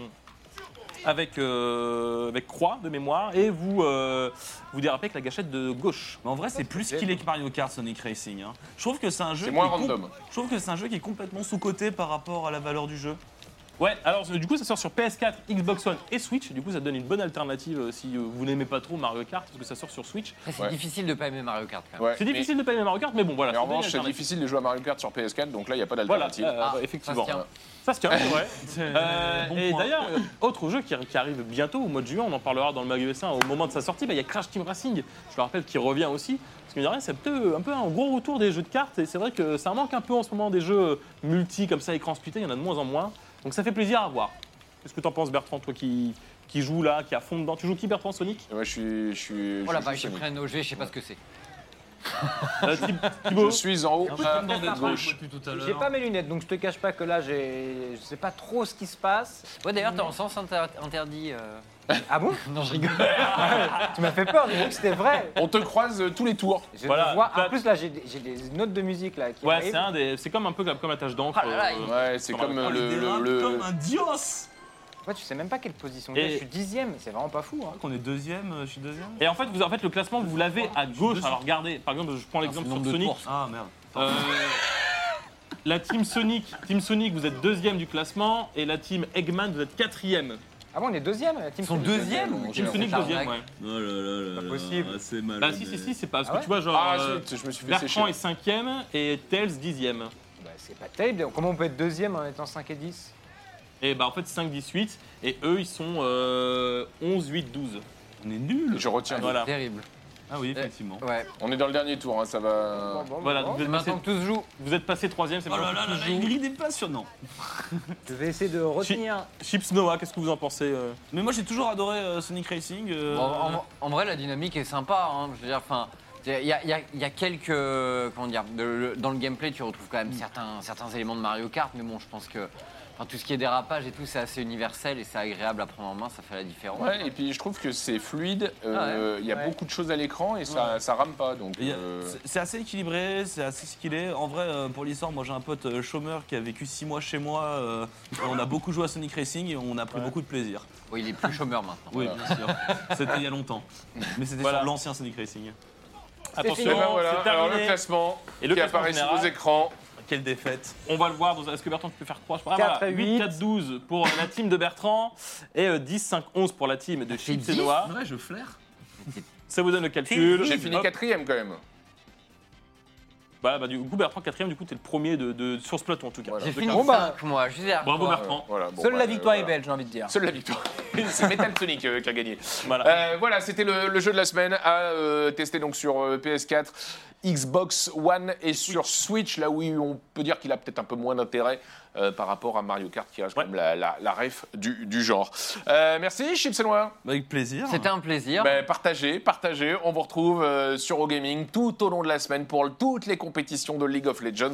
avec, euh, avec croix de mémoire et vous, euh, vous dérapez avec la gâchette de gauche. Mais en vrai, c'est plus qu'il est que Mario Kart Sonic Racing. hein. Je trouve que c'est un jeu. C'est qui moins est com- random. Je trouve que c'est un jeu qui est complètement sous coté par rapport à la valeur du jeu. Ouais, alors du coup ça sort sur PS4, Xbox One et Switch. Du coup ça donne une bonne alternative euh, si euh, vous n'aimez pas trop Mario Kart parce que ça sort sur Switch. Après, c'est Ouais. difficile de pas aimer Mario Kart quand même. Ouais, C'est mais- difficile de pas aimer Mario Kart, mais bon voilà. Mais en une revanche, c'est alternative. difficile de jouer à Mario Kart sur PS4, donc là, il n'y a pas Voilà, d'alternative. euh, Ah, effectivement. ça se tient. Ça se tient, c'est vrai. Euh, Bon et d'ailleurs, euh, autre jeu qui, qui arrive bientôt au mois de juin, on en parlera dans le Mag ES1 au moment de sa sortie, bah, il y a Crash Team Racing. Je le rappelle qui revient aussi. Parce que mine de rien, c'est peut-être un peu un gros retour des jeux de cartes et c'est vrai que ça manque un peu en ce moment des jeux multi comme ça, écran splitté, il y en a de moins en moins. Donc ça fait plaisir à voir. Qu'est-ce que t'en penses Bertrand, toi qui, qui joue là, qui à fond dedans? Tu joues qui Bertrand Sonic? Ouais, je suis. Je suis Oh la je vache, suis j'ai pris un OG, je sais pas ce que c'est. Euh, Thib- Thibaut? Je suis en haut à dans des gauche. depuis tout à J'ai pas mes lunettes, donc je te cache pas que là, j'ai, je sais pas trop ce qui se passe. Ouais, d'ailleurs, t'es en sens inter- interdit. euh. Ah bon Non, je rigole. Tu m'as fait peur, j'ai cru que c'était vrai. On te croise euh, tous les tours. Je Voilà, le vois. En plus, là, j'ai des, j'ai des notes de musique là qui Ouais, arrivent. c'est un des, c'est comme un peu comme, comme la tâche d'encre. Ah là là, euh, Ouais, c'est comme euh, le. dérape le- le- comme un dios Ouais, tu sais même pas quelle position Et- j'ai. Je suis dixième, c'est vraiment pas fou. Hein. qu'on est deuxième, euh, je suis deuxième. Et en fait, vous, en fait, le classement, vous l'avez à gauche. Alors regardez, par exemple, je prends l'exemple sur Sonic. Ah merde. Euh, la team Sonic, team Sonic, vous êtes deuxième du classement, et la team Eggman, vous êtes quatrième. Ah bon, on est deuxième la team Ils sont Sonic deuxième Team. Sonic deuxième, ouais. Oh là là là Pas là, possible. C'est mal. Bah si, si, si, c'est parce Ah que ouais tu vois, genre, Ah, euh, zut, je me suis fait Bertrand sécher. est cinquième et Tails dixième. Bah, c'est pas terrible. Comment on peut être deuxième en étant 5 et 10 Et bah en fait 5-18. Et eux, ils sont euh, 11-8-12. On est nuls. Je retiens. Voilà. Terrible. Ah oui, effectivement. Ouais. On est dans le dernier tour, hein, ça va. Voilà, donc vous êtes passé, Maintenant que tout se joue, vous êtes passé troisième, c'est Oh là là là là, grille des passionnant. Je vais essayer de retenir. Chips Noah, qu'est-ce que vous en pensez euh Mais moi j'ai toujours adoré euh, Sonic Racing. euh, en, en- en vrai, la dynamique est sympa. hein. Je veux dire, enfin. Il y a, il y a- il y a quelques. Comment dire de- le- Dans le gameplay, tu retrouves quand même certains, certains éléments de Mario Kart, mais bon, je pense que. Enfin, tout ce qui est dérapage et tout, c'est assez universel et c'est agréable à prendre en main, ça fait la différence. Ouais, et puis je trouve que c'est fluide. euh, Il y a Ouais. beaucoup de choses à l'écran et ça, ça rame pas. Donc, il y a- euh, c'est- C'est assez équilibré, c'est assez skillé. En vrai, euh, pour l'histoire, moi j'ai un pote euh, chômeur qui a vécu 6 mois chez moi. euh, et on a beaucoup joué à Sonic Racing et on a pris beaucoup de plaisir. Oui, il est plus chômeur maintenant. Oui, bien sûr. C'était il y a longtemps. Mais c'était Voilà. sur l'ancien Sonic Racing. Attention, eh ben voilà. c'est Alors le terminé. classement Et le qui classement apparaît sur général vos écrans. Quelle défaite. On va le voir. dans- Est-ce que Bertrand tu peux faire 3 je sais pas. 4 à 8, 4, 12 pour la team de Bertrand et euh, 10, 5, 11 pour la team de Chips et 10? Noah. Ouais, je flaire. Ça vous donne le calcul. J'ai fini quatrième quand même. Bah, bah, du coup, Bertrand, quatrième, du coup, t'es le premier de, de- sur ce plateau en tout cas. Voilà. J'ai De fini quinze. Bon, bah. 5 mois, je dire. Bravo. Bertrand. Voilà, bon, Seule bah, la victoire euh, est voilà. belle, j'ai envie de dire. Seule la victoire. c'est Metal Sonic euh, qui a gagné. Voilà. Euh, voilà, c'était le, le jeu de la semaine à euh, tester donc sur euh, PS4, Xbox One et sur Switch, là où on peut dire qu'il a peut-être un peu moins d'intérêt euh, par rapport à Mario Kart qui reste Ouais. quand même la, la, la ref du, du genre. Euh, merci, Chips et Noir. Avec plaisir. C'était un plaisir. Ben, partagez, partagez. On vous retrouve euh, sur OGaming tout au long de la semaine pour toutes les compétitions de League of Legends.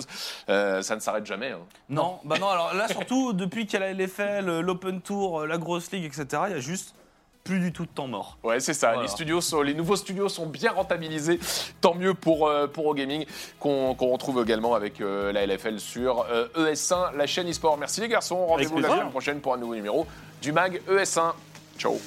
Euh, ça ne s'arrête jamais. hein. Non, bah non, alors là surtout, depuis qu'il y a la LFL, l'Open Tour, la Grosse League, etc., il y a juste plus du tout de temps mort. Ouais, c'est ça. Voilà. Les, studios sont, les nouveaux studios sont bien rentabilisés. Tant mieux pour, euh, pour OGaming, qu'on qu'on retrouve également avec euh, la LFL sur euh, ES1, la chaîne eSport. Merci les garçons. Rendez-vous la semaine prochaine pour un nouveau numéro du MAG ES1. Ciao.